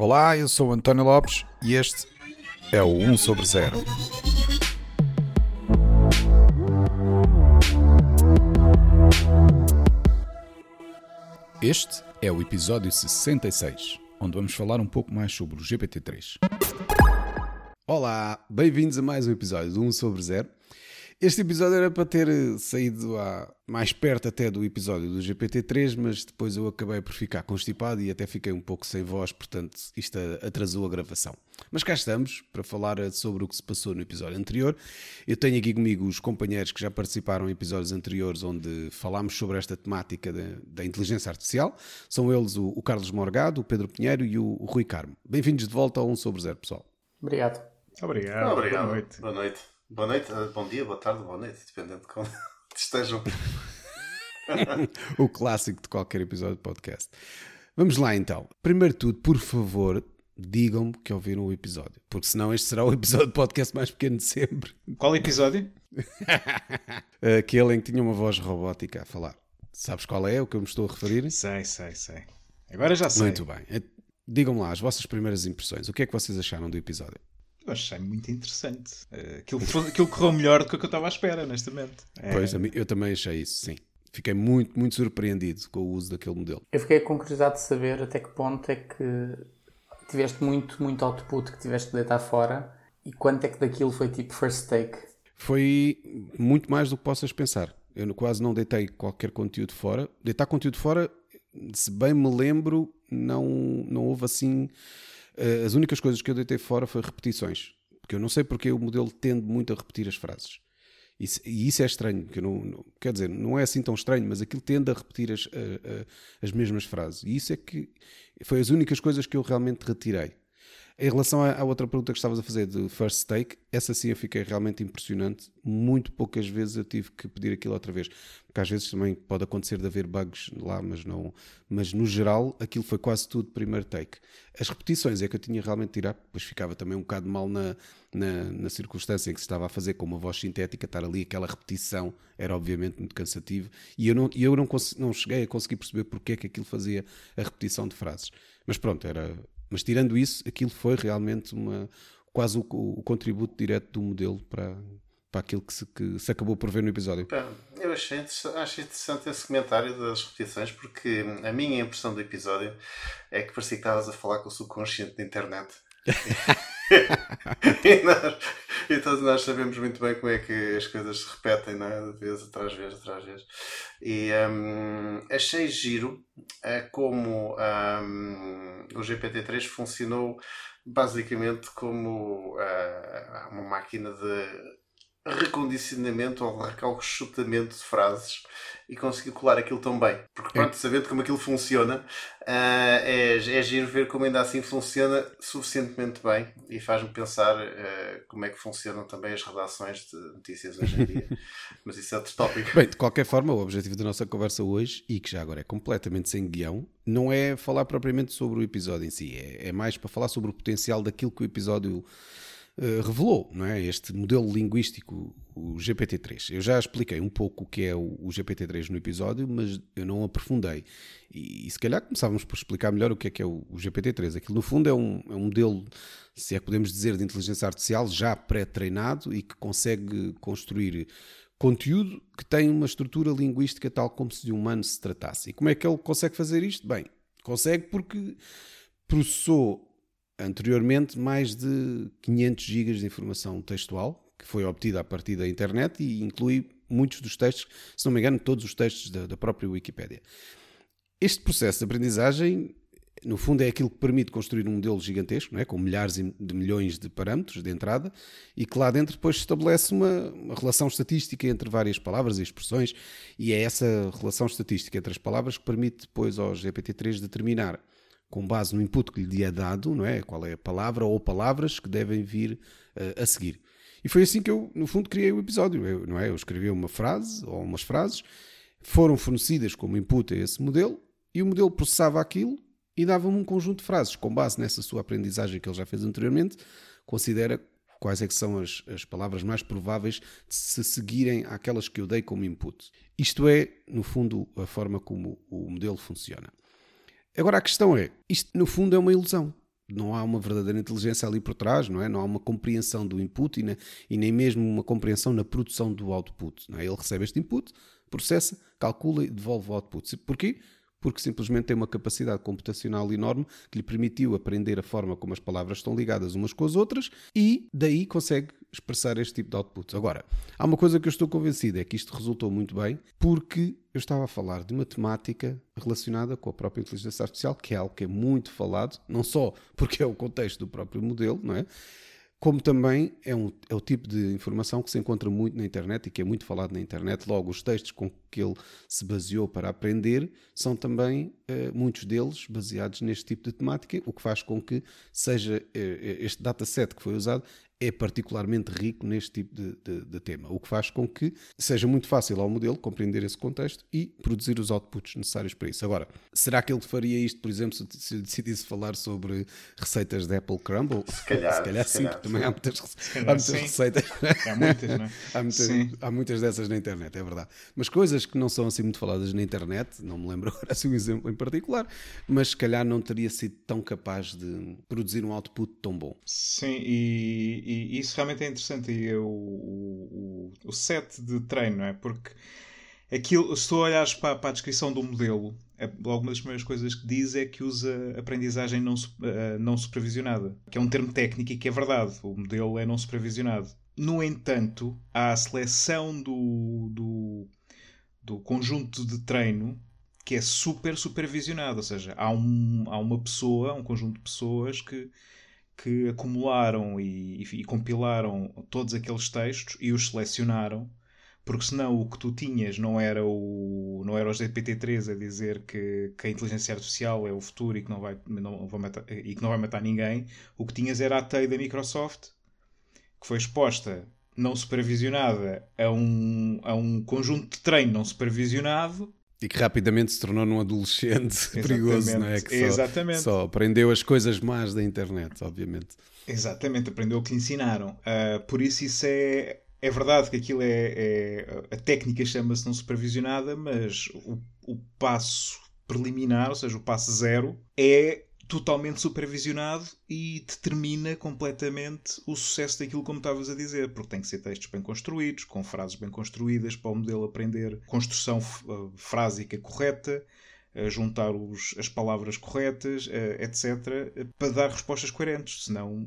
Olá, eu sou António Lopes e este é o 1 sobre 0. Este é o episódio 66, onde vamos falar um pouco mais sobre o GPT-3. Olá, bem-vindos a mais um episódio do 1 sobre 0. Este episódio era para ter saído a, mais perto até do episódio do GPT-3, mas depois eu acabei por ficar constipado e até fiquei um pouco sem voz, portanto isto atrasou a gravação. Mas cá estamos para falar sobre o que se passou no episódio anterior. Eu tenho aqui comigo os companheiros que já participaram em episódios anteriores onde falámos sobre esta temática da inteligência artificial. São eles o, o, Carlos Morgado, o Pedro Pinheiro e o, o Rui Carmo. Bem-vindos de volta ao 1 sobre 0, pessoal. Obrigado. Obrigado. Obrigado. Boa noite. Boa noite. Boa noite, eh, bom dia, boa tarde, boa noite, dependendo de como estejam. o clássico de qualquer episódio de podcast. Vamos lá então. Primeiro de tudo, por favor, digam-me que ouviram o episódio, porque senão este será o episódio de podcast mais pequeno de sempre. Qual episódio? Aquele em que tinha uma voz robótica a falar. Sabes qual é o que eu me estou a referir? Sei, sei, sei. Agora já sei. Muito bem. Eh, digam-me lá as vossas primeiras impressões. O que é que vocês acharam do episódio? Eu achei muito interessante. Uh, aquilo, aquilo correu melhor do que eu estava à espera, honestamente. É... Pois, eu também achei isso, sim. Fiquei muito, muito surpreendido com o uso daquele modelo. Eu fiquei com curiosidade de saber até que ponto é que tiveste muito, muito output que tiveste de deitar fora e quanto é que daquilo foi tipo first take. Foi muito mais do que possas pensar. Eu quase não deitei qualquer conteúdo fora. Deitar conteúdo fora, se bem me lembro, não, não houve assim as únicas coisas que eu deitei fora foi repetições. Porque eu não sei porque o modelo tende muito a repetir as frases. Isso, e isso é estranho, que não, não, quer dizer, não é assim tão estranho, mas aquilo tende a repetir as, a, a, as mesmas frases. E isso é que foi as únicas coisas que eu realmente retirei. Em relação à, outra pergunta que estavas a fazer de first take, essa sim eu fiquei realmente impressionante. Muito poucas vezes eu tive que pedir aquilo outra vez. Porque às vezes também pode acontecer de haver bugs lá, mas não. Mas no geral, aquilo foi quase tudo primeiro take. As repetições é que eu tinha realmente de tirar, pois ficava também um bocado mal na, na, na circunstância em que se estava a fazer com uma voz sintética, estar ali aquela repetição era obviamente muito cansativo. E eu não, eu não, não cheguei a conseguir perceber porque é que aquilo fazia a repetição de frases. Mas pronto, era mas tirando isso, aquilo foi realmente uma, quase o, o contributo direto do modelo para, para aquilo que se, que se acabou por ver no episódio. Eu achei, achei interessante esse comentário das repetições, porque a minha impressão do episódio é que parecia que estavas a falar com o subconsciente da internet. e, nós, e, todos nós sabemos muito bem como é que as coisas se repetem, não é? De vez atrás vez, atrás vez. E um, achei giro uh, como um, o GPT-3 funcionou basicamente como uh, uma máquina de recondicionamento ou recalchutamento de frases e conseguiu colar aquilo tão bem. Porque, pronto, sabendo como aquilo funciona, uh, é, é giro ver como ainda assim funciona suficientemente bem e faz-me pensar uh, como é que funcionam também as redações de notícias hoje em dia. Mas isso é outro tópico. Bem, de qualquer forma, o objetivo da nossa conversa hoje, e que já agora é completamente sem guião, não é falar propriamente sobre o episódio em si, é, é mais para falar sobre o potencial daquilo que o episódio eh, revelou, não é? Este modelo linguístico, o GPT-3. Eu já expliquei um pouco o que é o, o GPT-3 no episódio, mas eu não aprofundei. E, e, se calhar começávamos por explicar melhor o que é que é o, o GPT-3. Aquilo, no fundo, é um, é um modelo, se é que podemos dizer, de inteligência artificial já pré-treinado e que consegue construir conteúdo que tem uma estrutura linguística tal como se de um humano se tratasse. E como é que ele consegue fazer isto? Bem, consegue porque processou anteriormente mais de 500 gigas de informação textual que foi obtida a partir da internet e inclui muitos dos textos, se não me engano, todos os textos da, da própria Wikipédia. Este processo de aprendizagem, no fundo, é aquilo que permite construir um modelo gigantesco, não é? com milhares de milhões de parâmetros de entrada, e que lá dentro depois estabelece uma, uma relação estatística entre várias palavras e expressões, e é essa relação estatística entre as palavras que permite depois ao GPT-3 determinar com base no input que lhe é dado, não é? Qual é a palavra ou palavras que devem vir uh, a seguir. E foi assim que eu, no fundo, criei o episódio, eu, não é? Eu escrevi uma frase ou umas frases, foram fornecidas como input a esse modelo e o modelo processava aquilo e dava-me um conjunto de frases com base nessa sua aprendizagem que ele já fez anteriormente, considera quais é que são as, as palavras mais prováveis de se seguirem àquelas que eu dei como input. Isto é, no fundo, a forma como o modelo funciona. Agora a questão é, isto no fundo é uma ilusão. não há uma verdadeira inteligência ali por trás, não é? Não há uma compreensão do input e, na, e nem mesmo uma compreensão na produção do output. É? Ele recebe este input, processa, calcula e devolve o output. Porquê? Porque simplesmente tem uma capacidade computacional enorme que lhe permitiu aprender a forma como as palavras estão ligadas umas com as outras e daí consegue expressar este tipo de outputs. Agora, há uma coisa que eu estou convencido, é que isto resultou muito bem porque eu estava a falar de uma temática relacionada com a própria inteligência artificial, que é algo que é muito falado, não só porque é o contexto do próprio modelo, não é? como também é, um, é o tipo de informação que se encontra muito na internet e que é muito falado na internet. Logo, os textos com que ele se baseou para aprender são também, eh, muitos deles, baseados neste tipo de temática, o que faz com que seja eh, este dataset que foi usado é particularmente rico neste tipo de, de, de, tema, o que faz com que seja muito fácil ao modelo compreender esse contexto e produzir os outputs necessários para isso. Agora, será que ele faria isto, por exemplo, se, eu decidisse falar sobre receitas de Apple Crumble? Se calhar, se calhar sim, calhar, também sim. há muitas, há calhar muitas sim. receitas. Há muitas, não é? Há muitas, Sim. há muitas dessas na internet, é verdade. Mas coisas que não são assim muito faladas na internet, não me lembro agora assim um exemplo em particular, mas se calhar não teria sido tão capaz de produzir um output tão bom. Sim, e, e isso realmente é interessante. E o, o, o set de treino, não é? Porque aquilo, se tu olhares para, para a descrição do modelo, é- alguma das primeiras coisas que diz é que usa aprendizagem não, eh, não supervisionada, que é um termo técnico e que é verdade. O modelo é não supervisionado. No entanto, há a seleção do, do, do conjunto de treino que é super supervisionado, ou seja, há, um, há uma pessoa, um conjunto de pessoas que, que acumularam e, e compilaram todos aqueles textos e os selecionaram, porque senão o que tu tinhas não era o, não era o GPT-3 a dizer que, que a inteligência artificial é o futuro e que não vai, não vai matar, e que não vai matar ninguém. O que tinhas era a TEI da Microsoft, que foi exposta não supervisionada a um, a um conjunto de treino não supervisionado E que rapidamente se tornou num adolescente perigoso, não é? Que só, Exatamente. só aprendeu as coisas más da internet, obviamente. Exatamente, aprendeu o que lhe ensinaram. Ah, por isso, isso é. É verdade que aquilo é. é- a técnica chama-se não supervisionada, mas o, o passo preliminar, ou seja, o passo zero, é totalmente supervisionado e determina completamente o sucesso daquilo como estavas a dizer, porque tem que ser textos bem construídos, com frases bem construídas, para o modelo aprender construção ah, frásica correta, a juntar os- as palavras corretas, eh, etc., eh, para dar respostas coerentes, senão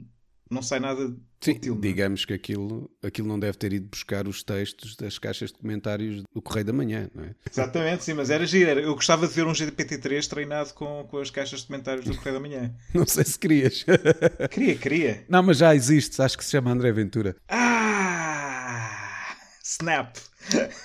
não sai nada Sim, útil. não é? digamos que aquilo, aquilo não deve ter ido buscar os textos das caixas de comentários do Correio da Manhã, não é? Exatamente, sim, mas era giro. era- Eu gostava de ver um GPT-3 treinado com, com as caixas de comentários do Correio da Manhã. Não sei se querias. Queria, queria. não, mas já existe, acho que se chama André Ventura. Ah! Snap!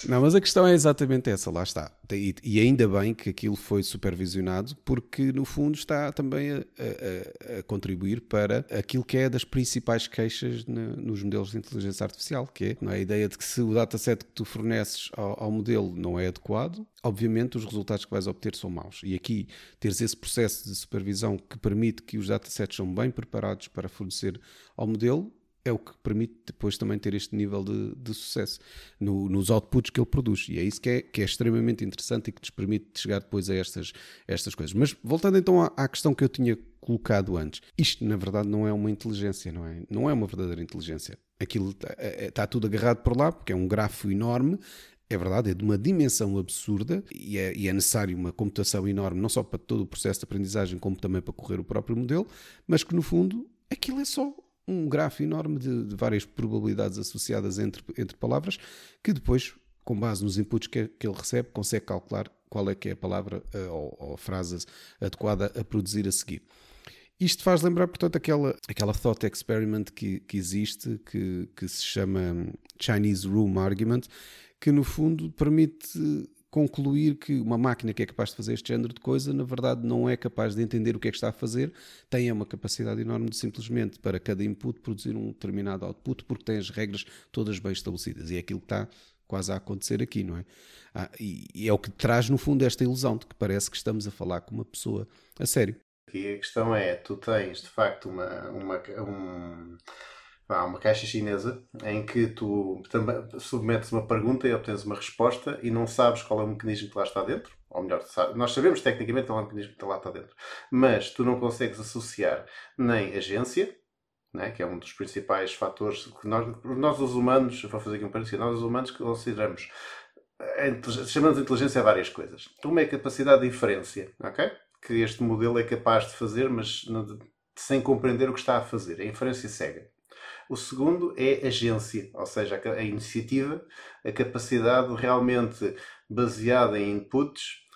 Não, mas a questão é exatamente essa, lá está. E, e ainda bem que aquilo foi supervisionado, porque no fundo está também a, a- a- contribuir para aquilo que é das principais queixas na- nos modelos de inteligência artificial, que é, é, a ideia de que se o dataset que tu forneces ao, ao modelo não é adequado, obviamente os resultados que vais obter são maus. E aqui teres esse processo de supervisão que permite que os datasets são bem preparados para fornecer ao modelo, é o que permite depois também ter este nível de, de sucesso no- nos outputs que ele produz. E é isso que é, que é extremamente interessante e que nos permite chegar depois a estas, estas coisas. Mas voltando então à, à questão que eu tinha colocado antes, isto na verdade não é uma inteligência, não é? Não é uma verdadeira inteligência. Aquilo está, é- está tudo agarrado por lá, porque é um grafo enorme. É verdade, é de uma dimensão absurda e é, e é necessário uma computação enorme, não só para todo o processo de aprendizagem, como também para correr o próprio modelo, mas que no fundo aquilo é só um grafo enorme de, de várias probabilidades associadas entre, entre palavras, que depois, com base nos inputs que, que ele recebe, consegue calcular qual é que é a palavra eh, ou, ou frase adequada a produzir a seguir. Isto faz lembrar, portanto, aquela, aquela thought experiment que, que existe, que, que se chama Chinese Room Argument, que no fundo permite concluir que uma máquina que é capaz de fazer este género de coisa, na verdade não é capaz de entender o que é que está a fazer, tem uma capacidade enorme de simplesmente para cada input produzir um determinado output, porque tem as regras todas bem estabelecidas. E é aquilo que está quase a acontecer aqui, não é? Ah, e, e é o que traz, no fundo, esta ilusão de que parece que estamos a falar com uma pessoa a sério. Aqui a questão é, tu tens de facto uma, uma, um- vá, uma caixa chinesa em que tu submetes uma pergunta e obtens uma resposta e não sabes qual é o mecanismo que lá está dentro. Ou melhor, nós sabemos tecnicamente que o mecanismo está lá está dentro. Mas tu não consegues associar nem agência, né, que é um dos principais fatores que nós, nós os humanos, vou fazer aqui um parênteses, nós os humanos consideramos chamamos de inteligência várias coisas. Uma é a capacidade de inferência, ok? Que este modelo é capaz de fazer, mas sem compreender o que está a fazer. A inferência cega. O segundo é agência, ou seja, a, iniciativa, a capacidade realmente baseada em inputs,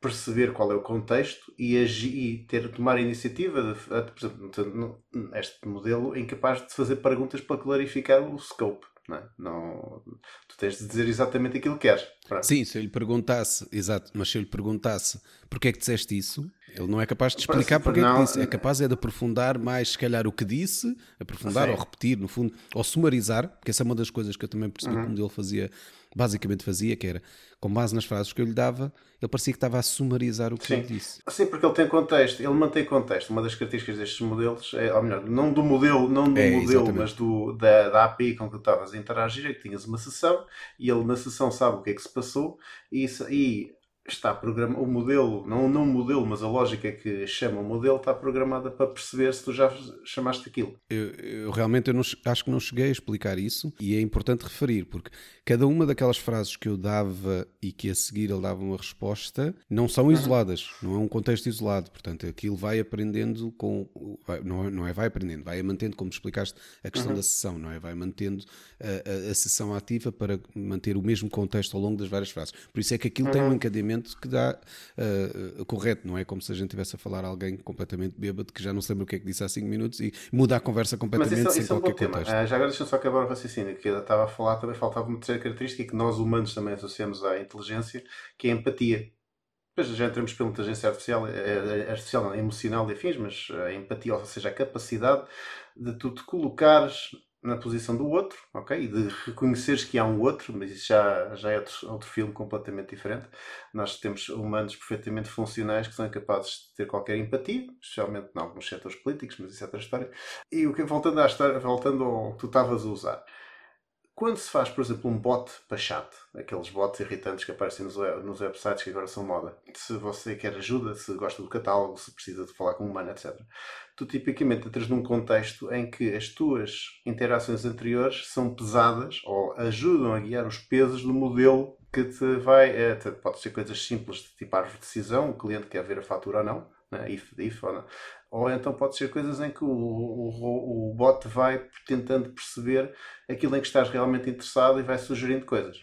perceber qual é o contexto e, agir, e ter, tomar a iniciativa, de, de, por exemplo, este modelo é incapaz de fazer perguntas para clarificar o scope. Não, é? não, tu tens de dizer exatamente aquilo que queres. Pronto. Sim, se eu lhe perguntasse, exato, mas se eu lhe perguntasse porque é que disseste isso, ele não é capaz de explicar porque não, é que disse. É capaz é de aprofundar mais, se calhar, o que disse, aprofundar ou repetir, no fundo, ou sumarizar, porque essa é uma das coisas que eu também percebi uhum. que o modelo fazia basicamente fazia, que era, com base nas frases que eu lhe dava, ele parecia que estava a sumarizar o que Sim. ele disse. Sim, porque ele tem contexto, ele mantém contexto. Uma das características destes modelos, é, ou melhor, não do modelo, não do é, modelo, mas do, da, da API com que tu estavas a interagir, é que tinhas uma sessão e ele na sessão sabe o que é que se passou e, e está programado, o modelo, não, não o modelo, mas a lógica que chama o modelo está programada para perceber se tu já chamaste aquilo. Eu, eu realmente eu não, acho que não cheguei a explicar isso e é importante referir, porque cada uma daquelas frases que eu dava e que a seguir ele dava uma resposta não são isoladas, não é um contexto isolado, portanto aquilo vai aprendendo com, não é, não é vai aprendendo, vai mantendo, como explicaste, a questão uhum. da sessão, não é? Vai mantendo a, a, a, sessão ativa para manter o mesmo contexto ao longo das várias frases. Por isso é que aquilo uhum. tem um encadeamento que dá uh, correto, não é como se a gente estivesse a falar a alguém completamente bêbado que já não se lembra o que é que disse há 5 minutos e muda a conversa completamente isso, sem isso qualquer é um contexto. Uh, já agora deixa-me só acabar o raciocínio, que eu estava a falar, também faltava uma terceira característica que nós humanos também associamos à inteligência, que é a empatia. Depois já entramos pela inteligência artificial, eh, artificial não, emocional e afins, mas a empatia, ou seja, a capacidade de tu te colocares na posição do outro, ok? E de reconheceres que há um outro, mas isso já, já é outro, outro filme completamente diferente. Nós temos humanos perfeitamente funcionais que são capazes de ter qualquer empatia, especialmente em alguns setores políticos, mas isso é outra história. E o que voltando à história, voltando ao que tu estavas a usar, quando se faz, por exemplo, um bot para chat, aqueles bots irritantes que aparecem nos, nos websites que agora são moda, se você quer ajuda, se gosta do catálogo, se precisa de falar com um humano, etc., tu tipicamente entras num contexto em que as tuas interações anteriores são pesadas ou ajudam a guiar os pesos do modelo que te vai. É, pode ser coisas simples de tipo árvore de decisão, o cliente quer ver a fatura ou não, né? ou então pode ser coisas em que o, o, o bot vai tentando perceber aquilo em que estás realmente interessado e vai sugerindo coisas.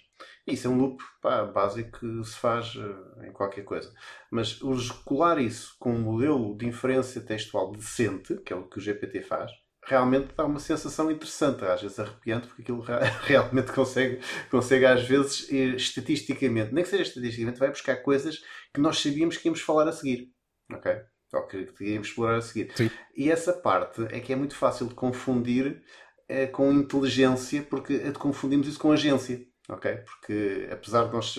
Isso é um loop pá, básico que se faz uh, em qualquer coisa. Mas colar isso com um modelo de inferência textual decente, que é o que o GPT faz, realmente dá uma sensação interessante, às vezes arrepiante, porque aquilo realmente consegue, consegue às vezes, estatisticamente, nem que seja estatisticamente, vai buscar coisas que nós sabíamos que íamos falar a seguir. Ok? ou que, iríamos explorar a seguir. Sim. E essa parte é que é muito fácil de confundir é, com inteligência, porque confundimos isso com agência. ok? Porque apesar de nós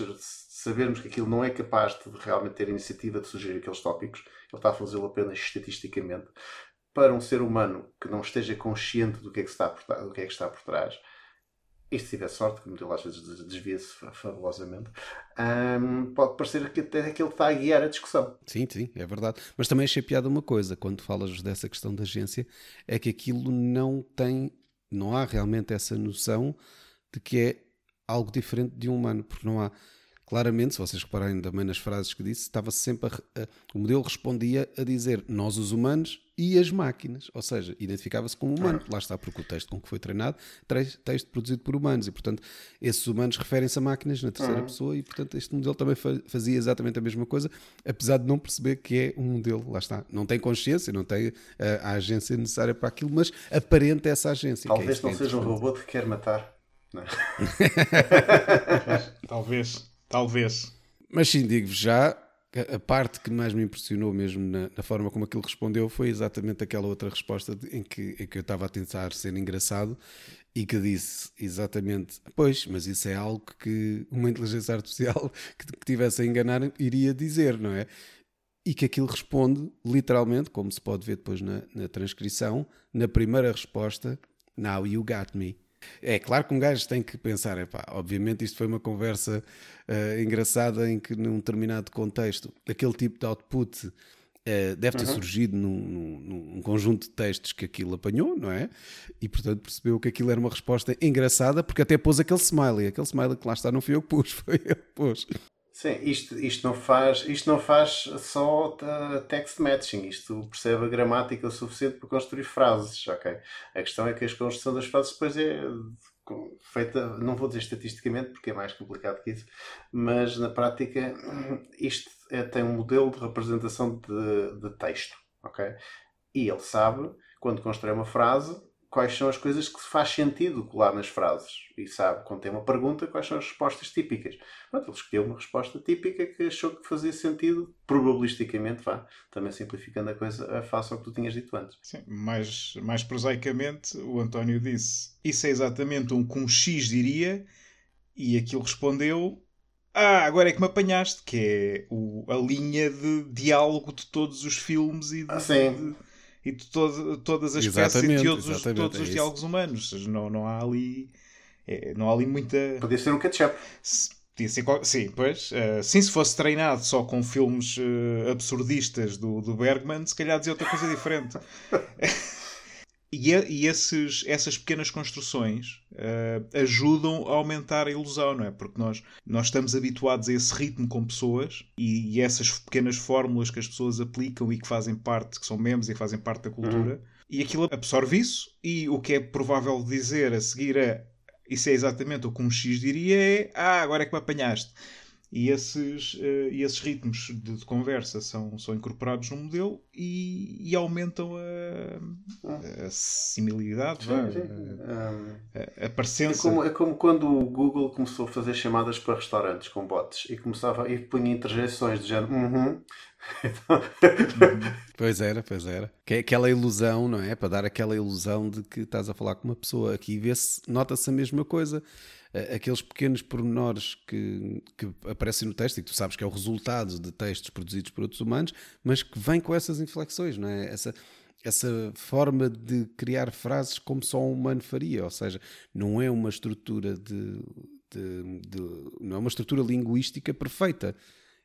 sabermos que aquilo não é capaz de realmente ter iniciativa de sugerir aqueles tópicos, ele está a fazê-lo apenas estatisticamente. Para um ser humano que não esteja consciente do que é que está por, do que é que está por trás, e se tiver sorte, que o modelo às vezes desvia-se fabulosamente, um, pode parecer que até que ele está a guiar a discussão. Sim, sim, é verdade. Mas também achei piada uma coisa, quando falas dessa questão da agência, é que aquilo não tem, não há realmente essa noção de que é algo diferente de um humano, porque não há claramente, se vocês repararem também nas frases que disse, estava sempre a, a, o modelo respondia a dizer nós os humanos e as máquinas, ou seja, identificava-se como humano. Lá está, porque o texto com que foi treinado, texto produzido por humanos, e portanto esses humanos referem-se a máquinas na terceira uhum. pessoa, e portanto este modelo também fazia exatamente a mesma coisa, apesar de não perceber que é um modelo, lá está, não tem consciência, não tem a, eh, a agência necessária para aquilo, mas aparenta essa agência. É Talvez é não seja um robô que quer matar. Não. É? Talvez. Talvez. Mas sim, digo-vos já, a parte que mais me impressionou mesmo na, na, forma como aquilo respondeu foi exatamente aquela outra resposta em que, em que eu estava a tentar ser engraçado e que disse exatamente, pois, mas isso é algo que uma inteligência artificial que, que tivesse a enganar iria dizer, não é? E que aquilo responde literalmente, como se pode ver depois na, na transcrição, na primeira resposta, Now you got me. É claro que um gajo tem que pensar, epá, obviamente isto foi uma conversa uh, engraçada em que num determinado contexto, aquele tipo de output uh, deve ter uhum. surgido num, num, num, conjunto de textos que aquilo apanhou, não é? E portanto percebeu que aquilo era uma resposta engraçada porque até pôs aquele smiley, aquele smiley que lá está não fui eu que pus, foi ele que pôs. Sim, isto, isto, não faz, isto não faz só text matching, isto percebe a gramática o suficiente para construir frases, ok? A questão é que a construção das frases depois é feita, não vou dizer estatisticamente porque é mais complicado que isso, mas na prática isto é, tem um modelo de representação de, de texto, ok? E ele sabe, quando constrói uma frase, quais são as coisas que faz sentido colar nas frases. E sabe, quando tem uma pergunta, quais são as respostas típicas. Pronto, ele escolheu uma resposta típica que achou que fazia sentido, probabilisticamente, vá, também simplificando a coisa face ao que tu tinhas dito antes. Sim, mais, mais prosaicamente, o António disse: Isso é exatamente um com um X diria, e aquilo respondeu. Ah, agora é que me apanhaste, que é o, a linha de diálogo de todos os filmes e de, ah, sim. De e de todo, todas as espécies e de todos, os, todos é os diálogos humanos. Não, não há ali. É, não há ali muita. Podia ser um catch-up. Podia ser, sim, pois. Uh, sim, se fosse treinado só com filmes uh, absurdistas do, do Bergman, se calhar dizia outra coisa diferente. E, e esses, essas pequenas construções uh, ajudam a aumentar a ilusão, não é? Porque nós, nós estamos habituados a esse ritmo com pessoas e, e, essas pequenas fórmulas que as pessoas aplicam e que fazem parte, que são memes e que fazem parte da cultura, uhum. e aquilo absorve isso. E o que é provável dizer a seguir é isso é exatamente o que um X diria é ah, agora é que me apanhaste. E esses, uh, esses ritmos de, de, conversa são, são incorporados no modelo e, e aumentam a, a similidade, sim, sim. A, a, a parecença. É como, é como quando o Google começou a fazer chamadas para restaurantes com bots e começava e punha interjeições de género. Uhum. pois era, pois era. Que é aquela ilusão, não é? Para dar aquela ilusão de que estás a falar com uma pessoa. Aqui vê-se, nota-se a mesma coisa aqueles pequenos pormenores que, que aparecem no texto e que tu sabes que é o resultado de textos produzidos por outros humanos, mas que vêm com essas inflexões, não é? Essa, essa forma de criar frases como só um humano faria, ou seja, não é uma estrutura de, de, de não é uma estrutura linguística perfeita.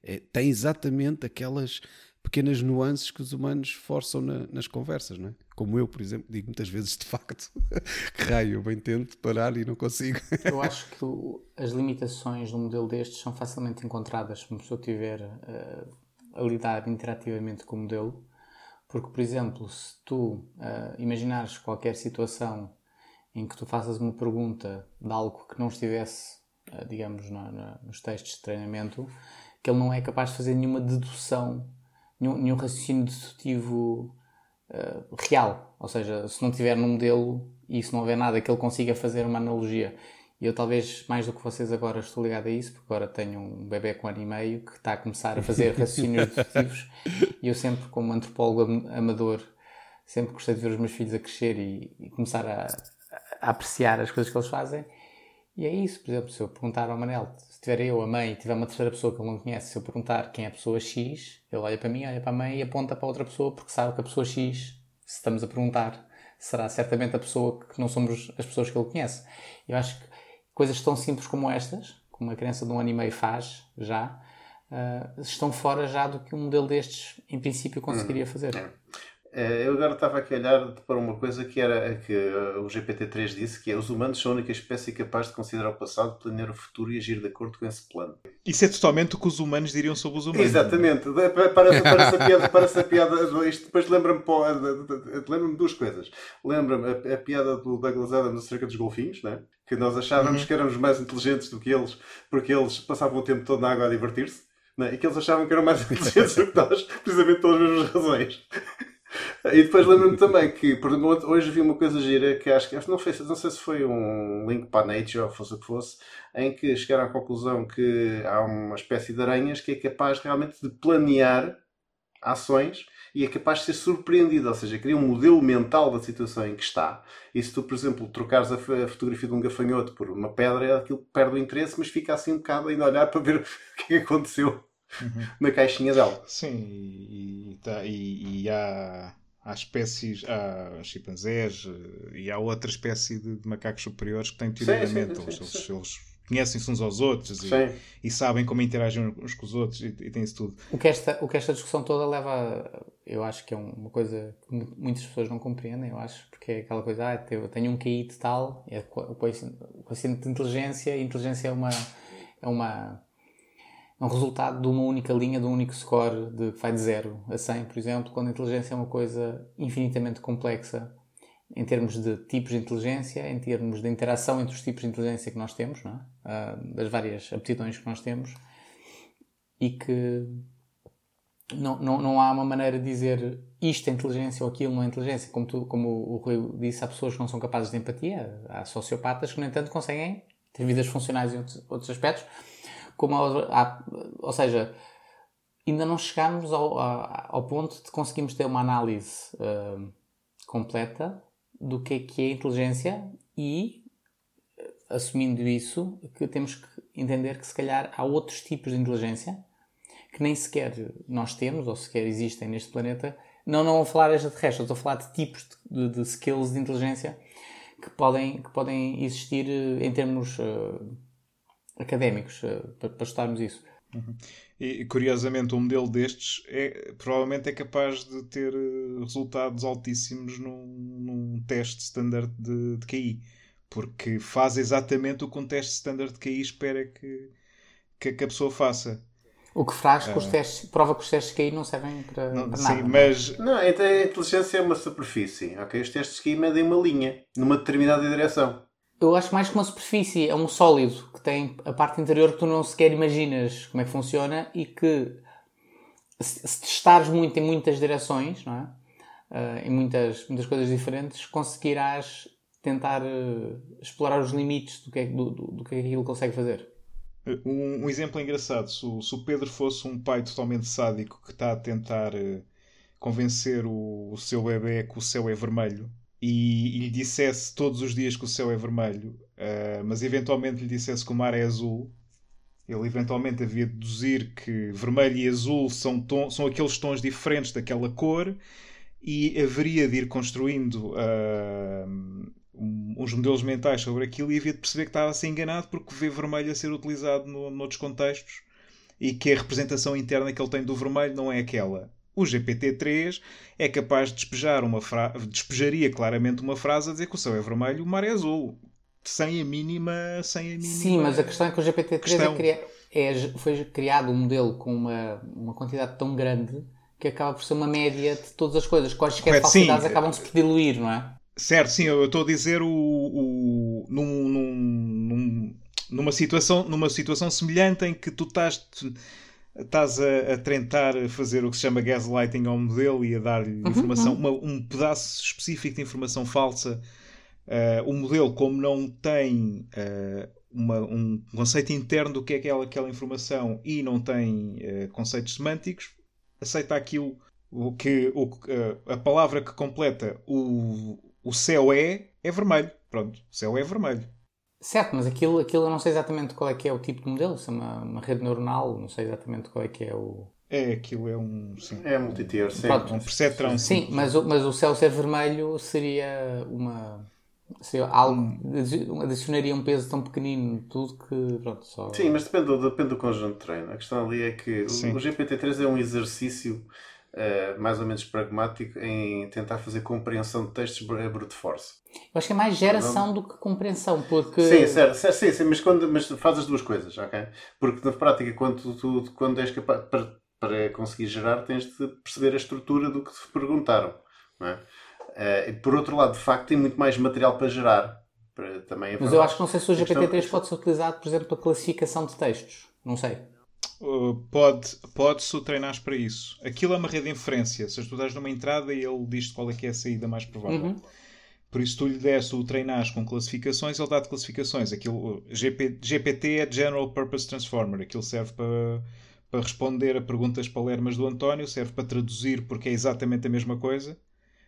É, tem exatamente aquelas pequenas nuances que os humanos forçam na, nas conversas, não é? Como eu, por exemplo, digo muitas vezes de facto que raio, eu bem tento parar e não consigo. eu acho que as limitações de um modelo destes são facilmente encontradas se uma pessoa estiver uh, a lidar interativamente com o modelo, porque, por exemplo, se tu uh, imaginares qualquer situação em que tu faças uma pergunta de algo que não estivesse, uh, digamos, na, na, nos textos de treinamento, que ele não é capaz de fazer nenhuma dedução nenhum, nenhum raciocínio dedutivo uh, real. Ou seja, se não tiver num modelo e se não houver nada que ele consiga fazer uma analogia. E eu talvez, mais do que vocês agora, estou ligado a isso, porque agora tenho um bebê com um ano e meio que está a começar a fazer raciocínios dedutivos e eu sempre, como antropólogo amador, sempre gostei de ver os meus filhos a crescer e, e começar a, a, apreciar as coisas que eles fazem. E é isso, por exemplo, se eu perguntar ao Manel, tiver eu, a mãe, e tiver uma terceira pessoa que ele não conhece, se eu perguntar quem é a pessoa X, ele olha para mim, olha para a mãe e aponta para outra pessoa porque sabe que a pessoa X, se estamos a perguntar, será certamente a pessoa que não somos as pessoas que ele conhece. Eu acho que coisas tão simples como estas, como uma criança de um ano e meio faz já, uh, estão fora já do que um modelo destes, em princípio, conseguiria fazer. É. Eh, eu agora estava aqui a olhar para uma coisa que era que eh, o GPT-3 disse, que é os humanos são a única espécie capaz de considerar o passado, planear o futuro e agir de acordo com esse plano. Isso é totalmente o que os humanos diriam sobre os humanos. Exatamente. Parece, parece a piada, parece a piada isto depois lembra-me lembra duas coisas. Lembra-me a, a, piada do Douglas Adams acerca dos golfinhos, né? que nós achávamos uhum. que éramos mais inteligentes do que eles, porque eles passavam o tempo todo na água a divertir-se. Né? E que eles achavam que eram mais inteligentes do que nós, precisamente pelas mesmas razões. E depois lembro-me também que, por exemplo, hoje vi uma coisa gira que acho que não, foi, não sei se foi um link para a Nature ou fosse o que fosse, em que chegaram à conclusão que há uma espécie de aranhas que é capaz realmente de planear ações e é capaz de ser surpreendido, ou seja, cria um modelo mental da situação em que está. E se tu, por exemplo, trocares a fotografia de um gafanhoto por uma pedra, aquilo perde o interesse, mas fica assim um bocado ainda a olhar para ver o que aconteceu uhum. na caixinha dela. Sim, e, tá, e, e há, há espécies, há chimpanzés eh, e há outra espécie de, de macacos superiores que têm teoria Sim, da sim, mente. sim, Eles, sim. eles- eles conhecem-se uns aos outros e, e sabem como interagem uns com os outros e, e têm isso tudo. O que, esta, o que esta discussão toda leva a, eu acho que é uma coisa que mu- muitas pessoas não compreendem, eu acho, porque é aquela coisa, ah, eu tenho um QI de tal, é o coeficiente de inteligência, e inteligência é uma, é uma é um resultado de uma única linha, de um único score de, vai de 0 a 100, por exemplo, quando a inteligência é uma coisa infinitamente complexa em termos de tipos de inteligência, em termos de interação entre os tipos de inteligência que nós temos, é? Ah, das várias aptidões que nós temos, e que não, não, não há uma maneira de dizer isto é inteligência ou aquilo não é inteligência. Como, tu, como o Rui disse, há pessoas que não são capazes de empatia, há sociopatas que, no entanto, conseguem ter vidas funcionais em outros, outros aspectos. Como ou seja, ainda não chegamos ao, ao ponto de conseguirmos ter uma análise ah, completa do que é que é inteligência e, eh, assumindo isso, que temos que entender que se calhar há outros tipos de inteligência que nem sequer nós temos ou sequer existem neste planeta. Não, não vou falar extraterrestre, estou a falar de tipos de, de, skills de inteligência que podem, que podem existir eh, em termos eh, académicos, eh, para, para estudarmos isso. E, e, curiosamente, um modelo destes é, provavelmente é capaz de ter eh, resultados altíssimos num, num teste standard de, de QI, porque faz exatamente o que um teste standard de QI espera que, que, que a pessoa faça. O que faz que os testes, prova que os testes que aí não servem para, Não, para sim, nada. é? mas Não, então a inteligência é uma superfície, ok? Os testes aqui medem uma linha, numa determinada direção. Eu acho mais que uma superfície, é um sólido que tem a parte interior que tu não sequer imaginas como é que funciona e que se, testares muito em muitas direções, não é? Ah, em muitas, muitas coisas diferentes, conseguirás tentar eh, explorar os limites do que, é, do, do, do que é aquilo consegue fazer. Um, um exemplo engraçado: se o, se o Pedro fosse um pai totalmente sádico que está a tentar eh, convencer o, o seu bebê que o céu é vermelho e, e lhe dissesse todos os dias que o céu é vermelho, eh, mas eventualmente lhe dissesse que o mar é azul, ele eventualmente havia de deduzir que vermelho e azul são, tom- são aqueles tons diferentes daquela cor e haveria de ir construindo um- uns modelos mentais sobre aquilo e havia de perceber que estava a ser enganado porque vê vermelho a ser utilizado no, noutros contextos e que a representação interna que ele tem do vermelho não é aquela. O GPT-3 é capaz de despejar uma frase, despejaria claramente uma frase a dizer que o céu é vermelho, o mar é azul. Sem a mínima. Sem a mínima Sim, mas a questão é que o GPT-3 é cria- é- foi criado um modelo com uma, uma quantidade tão grande que acaba por ser uma média de todas as coisas. Quaisquer Correto, falsidades acabam-se por diluir, não é? Certo, sim, eu estou a dizer o, o- num- num- num- numa, situação, numa situação semelhante em que tu estás, estás a, a tentar fazer o que se chama gaslighting ao modelo e a dar-lhe informação, uma- um pedaço específico de informação falsa. Uh, o modelo, como não tem uh, uma- um conceito interno do que é aquela, aquela informação e não tem uh, conceitos semânticos, aceita aquilo o que o, a palavra que completa o, o céu é é vermelho. Pronto, o céu é vermelho. Certo, mas aquilo, aquilo eu não sei exatamente qual é que é o tipo de modelo, se é uma, uma rede neuronal, não sei exatamente qual é que é o... É aquilo, é um. Sim, É multitier, sim. Pronto. é um perceptrão. Sim, mas, o- mas o céu ser vermelho seria uma... Seria algo, adicionaria um peso tão pequenino tudo que, pronto, só... Sim, mas depende, do- depende do conjunto de treino. A questão ali é que o- Sim. o GPT-3 é um exercício eh, mais ou menos pragmático em tentar fazer compreensão de textos br- brute force. Eu acho que é mais geração do que compreensão, porque... Sim, certo, certo, sim, sim, mas, quando, mas faz as duas coisas, ok? Porque na prática, quando tu, quando és capaz, para, para conseguir gerar, tens de perceber a estrutura do que te perguntaram, não é? Eh, e por outro lado, de facto, tem muito mais material para gerar. Para, também é Mas eu acho que não sei se o A questão- GPT-3 pode ser utilizado, por exemplo, para classificação de textos. Não sei. Uh, pode, pode-se o treinares para isso. Aquilo é uma rede de inferência. Se tu dás numa entrada e ele diz qual é que é a saída mais provável. Uhum. Por isso, tu lhe desse o treinares com classificações, ele dá-te classificações. Aquilo, GP, GPT é General Purpose Transformer. Aquilo serve para, para responder a perguntas palermas do António, serve para traduzir porque é exatamente a mesma coisa.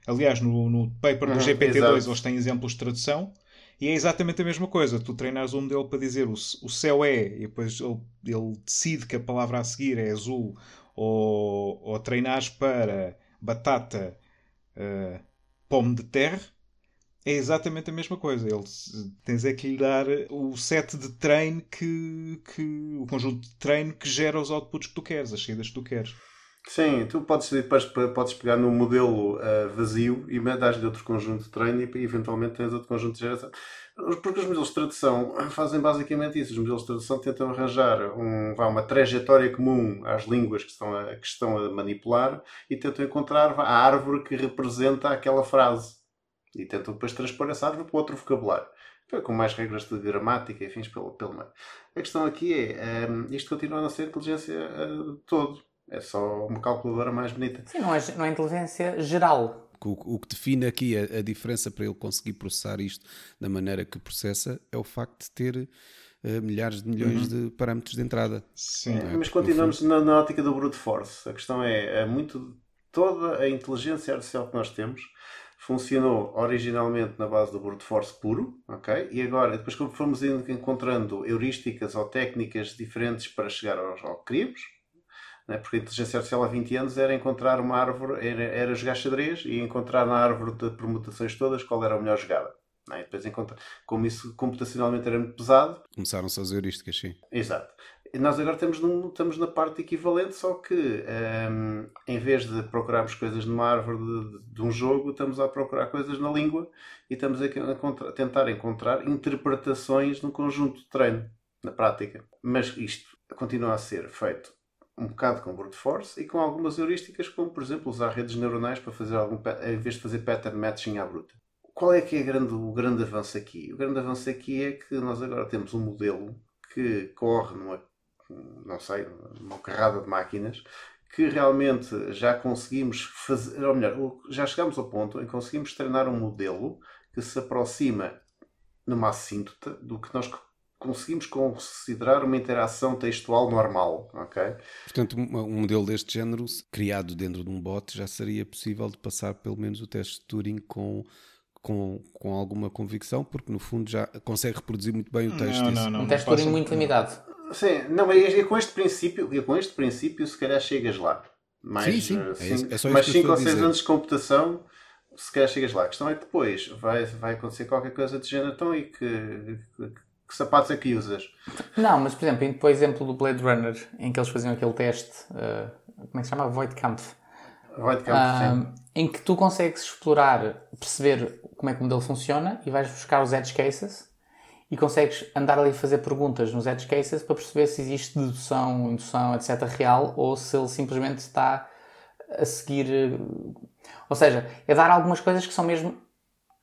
Aliás, no, no paper do Uhum, GPT-2 exato. eles têm exemplos de tradução. E é exatamente a mesma coisa. Tu treinares um modelo para dizer o, o céu é, e depois ele, ele decide que a palavra a seguir é azul, ou, ou treinares para batata uh, pomme de terra, é exatamente a mesma coisa. Ele, tens é que lhe dar o set de treino que, que. o conjunto de treino que gera os outputs que tu queres, as saídas que tu queres. Sim, tu podes, podes pegar no modelo uh, vazio e dar-lhe outro conjunto de treino e eventualmente tens outro conjunto de geração. Porque os modelos de tradução fazem basicamente isso. Os modelos de tradução tentam arranjar um, uma trajetória comum às línguas que estão, a, que estão a manipular e tentam encontrar a árvore que representa aquela frase. E tentam depois transpor essa árvore para outro vocabulário. Com mais regras de gramática e fins pelo, pelo meio. A questão aqui é, um, isto continua a não ser inteligência uh, todo. É só uma calculadora mais bonita. Sim, não é, não é inteligência geral. O, o que define aqui a, a, diferença para ele conseguir processar isto da maneira que processa é o facto de ter uh, milhares de milhões uhum. de parâmetros de entrada. Sim, é? mas continuamos na, na, ótica do brute force. A questão é, é muito toda a inteligência artificial que nós temos funcionou originalmente na base do brute force puro, ok? E agora, depois como fomos encontrando heurísticas ou técnicas diferentes para chegar ao, ao que queríamos, né? porque a inteligência artificial há 20 anos era encontrar uma árvore, era, era jogar xadrez e encontrar na árvore de permutações todas qual era a melhor jogada. Né? E depois, encontra... como isso computacionalmente era muito pesado. Começaram-se as heurísticas, sim. Exato. E nós agora estamos, num, estamos na parte equivalente, só que um, em vez de procurarmos coisas numa árvore de, de, um jogo, estamos a procurar coisas na língua e estamos a, a, a tentar encontrar interpretações num conjunto de treino, na prática. Mas isto continua a ser feito um bocado com brute force e com algumas heurísticas, como por exemplo usar redes neuronais para fazer algum em vez de fazer pattern matching à bruta. Qual é que é grande, o grande avanço aqui? O grande avanço aqui é que nós agora temos um modelo que corre numa, não sei, numa carrada de máquinas que realmente já conseguimos fazer, ou melhor, já chegamos ao ponto em que conseguimos treinar um modelo que se aproxima numa assíntota do que nós conseguimos considerar uma interação textual normal, ok? Portanto, um modelo deste género, criado dentro de um bot, já seria possível de passar pelo menos o teste de Turing com, com, com alguma convicção, porque no fundo já consegue reproduzir muito bem o texto. Não, não, não, um teste de Turing muito limitado. Sim, não, mas com este princípio, e com este princípio se calhar chegas lá. Mais, sim, sim. É, é só mais 5 ou 6 anos de computação se calhar chegas lá. A questão é que depois vai, vai acontecer qualquer coisa de género então, e que, que, que sapatos é que usas? Não, mas por exemplo, indo para o exemplo do Blade Runner, em que eles faziam aquele teste, uh, como é que se chama? Voidkampf. Voidkampf, uh, Em que tu consegues explorar, perceber como é que o modelo funciona e vais buscar os edge cases e consegues andar ali a fazer perguntas nos edge cases para perceber se existe dedução, indução, etc. real ou se ele simplesmente está a seguir. Eh, ou seja, é dar algumas coisas que são mesmo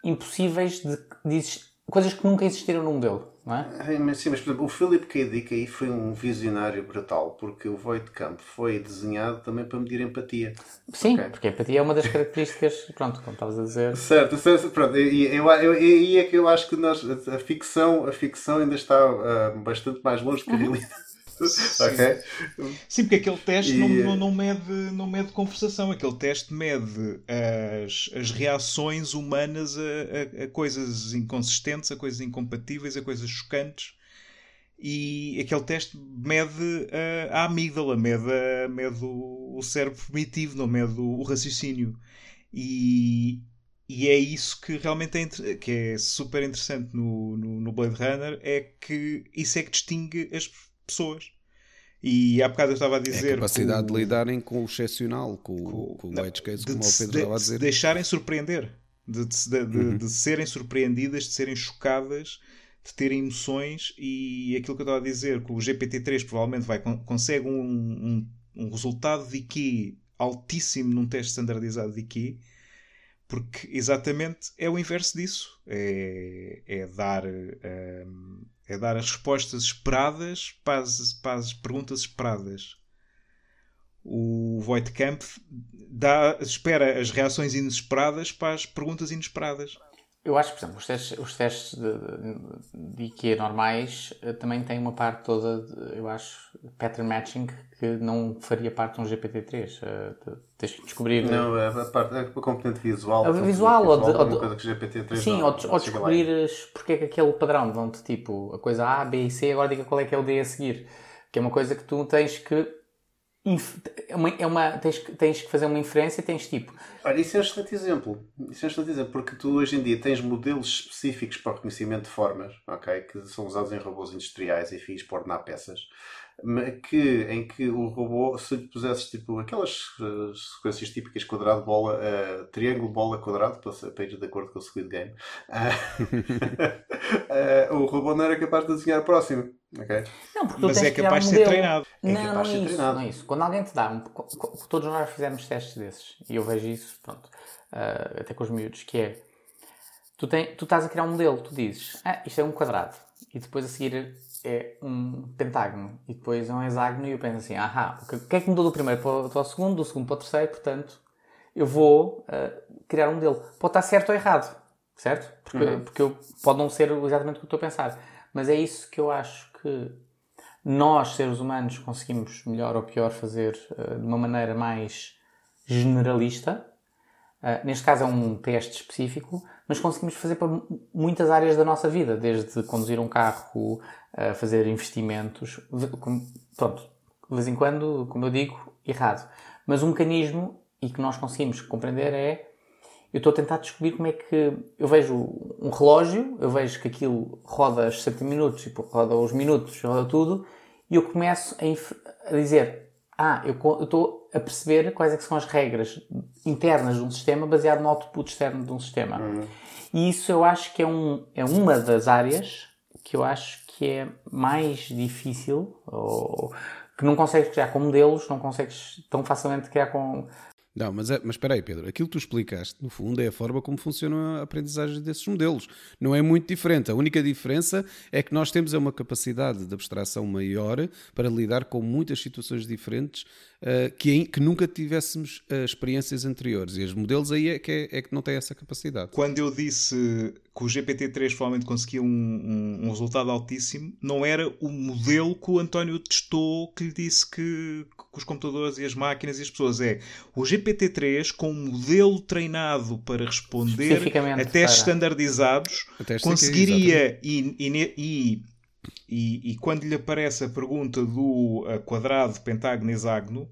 impossíveis de, de coisas que nunca existiram no modelo não é? Mas, sim, mas por exemplo, o Philip K. Dick aí foi um visionário brutal, porque o Void Camp foi desenhado também para medir empatia. Sim, okay? porque a empatia é uma das características, pronto, como estavas a dizer. Certo, certo pronto, e eu, eu, eu, é que eu acho que nós, a ficção, a ficção ainda está uh, bastante mais longe que a uhum. Realidade. ok? Sim, porque aquele teste e... não, não, mede, não mede conversação, aquele teste mede as, as reações humanas a, a, a coisas inconsistentes, a coisas incompatíveis, a coisas chocantes e aquele teste mede a, a amígdala, mede, a, mede o, o cérebro primitivo, não mede o, o raciocínio. E, e é isso que realmente é, que é super interessante no, no, no, Blade Runner, é que isso é que distingue as pessoas. E há bocado eu estava a dizer. É a capacidade de lidarem com o excepcional, com, com, com o edge case, como de, o Pedro de, estava a dizer. De deixarem surpreender, de, de, de, uhum. de, serem surpreendidas, de serem chocadas, de terem emoções. E aquilo que eu estava a dizer, que o GPT-3 provavelmente vai, consegue um, um, um resultado de IQ altíssimo num teste standardizado de IQ porque exatamente é o inverso disso. É, é dar. Um, é dar as respostas esperadas para as, para as perguntas esperadas. O Voidkamp dá, espera as reações inesperadas para as perguntas inesperadas. Eu acho, por exemplo, os testes, os testes de, de, de IKEA normais eh, também têm uma parte toda, de, eu acho, pattern matching, que não faria parte de um GPT-3. Uh, tens que descobrir. Não, é a, parte, é a componente visual. A visual, ou, de, ou de, coisa que GPT-3 Sim, não, ou, ou descobrires porque é que aquele padrão dão-te tipo a coisa A, B e C, agora diga qual é que é o D a seguir. Que é uma coisa que tu tens que é uma, é uma, tens, tens que fazer uma inferência tens tipo. Olha, isso é um excelente exemplo. Isso é um excelente exemplo, porque tu hoje em dia tens modelos específicos para o reconhecimento de formas, ok? Que são usados em robôs industriais e fins para ordenar peças que, em que o robô, se lhe pusesses tipo, aquelas uh, sequências típicas quadrado, bola, uh, triângulo, bola, quadrado, para, para ir de acordo com o Squid Game, uh, o robô não era capaz de desenhar próximo. Okay? Não, porque Mas é capaz um de ser treinado. Não, é não, é isso, não é isso. Quando alguém te dá, um, todos nós fizemos testes desses, e eu vejo isso, pronto, até com os miúdos, que é, tu, tem, tu estás a criar um modelo, tu dizes, ah, isto é um quadrado, e depois a seguir é um pentágono e depois é um hexágono e eu penso assim, ahá, o que é que mudou do primeiro para o, para o segundo, do segundo para o terceiro, portanto, eu vou uh, criar um modelo. Pode estar certo ou errado, certo? Porque, uhum. porque eu, pode não ser exatamente o que eu estou a pensar. Mas é isso que eu acho que nós, seres humanos, conseguimos melhor ou pior fazer uh, de uma maneira mais generalista. Uh, neste caso é um teste específico, mas conseguimos fazer para muitas áreas da nossa vida, desde conduzir um carro, a fazer investimentos, pronto, de vez em quando, como eu digo, errado. Mas um mecanismo e que nós conseguimos compreender é eu estou a tentar descobrir como é que eu vejo um relógio, eu vejo que aquilo roda os 60 minutos, roda os minutos, roda tudo, e eu começo a, a dizer, ah, eu estou a perceber quais é são as regras internas de um sistema baseado no output externo de um sistema. Uhum. E isso eu acho que é, um, é uma das áreas que eu acho que é mais difícil, ou que não consegues criar com modelos, não consegues tão facilmente criar com. Não, mas, é, mas espera aí, Pedro. Aquilo que tu explicaste, no fundo, é a forma como funciona a aprendizagem desses modelos. Não é muito diferente. A única diferença é que nós temos uma capacidade de abstração maior para lidar com muitas situações diferentes uh, que, que, nunca tivéssemos uh, experiências anteriores. E os modelos aí é que, é, é que não têm essa capacidade. Quando eu disse que o GPT-3 provavelmente conseguia um, um, um, resultado altíssimo, não era o modelo que o António testou que lhe disse que, que os computadores e as máquinas e as pessoas é o GPT-3 com um modelo treinado para responder a testes standardizados conseguiria e, e, e e, e, quando lhe aparece a pergunta do uh, quadrado, pentágono, hexágono,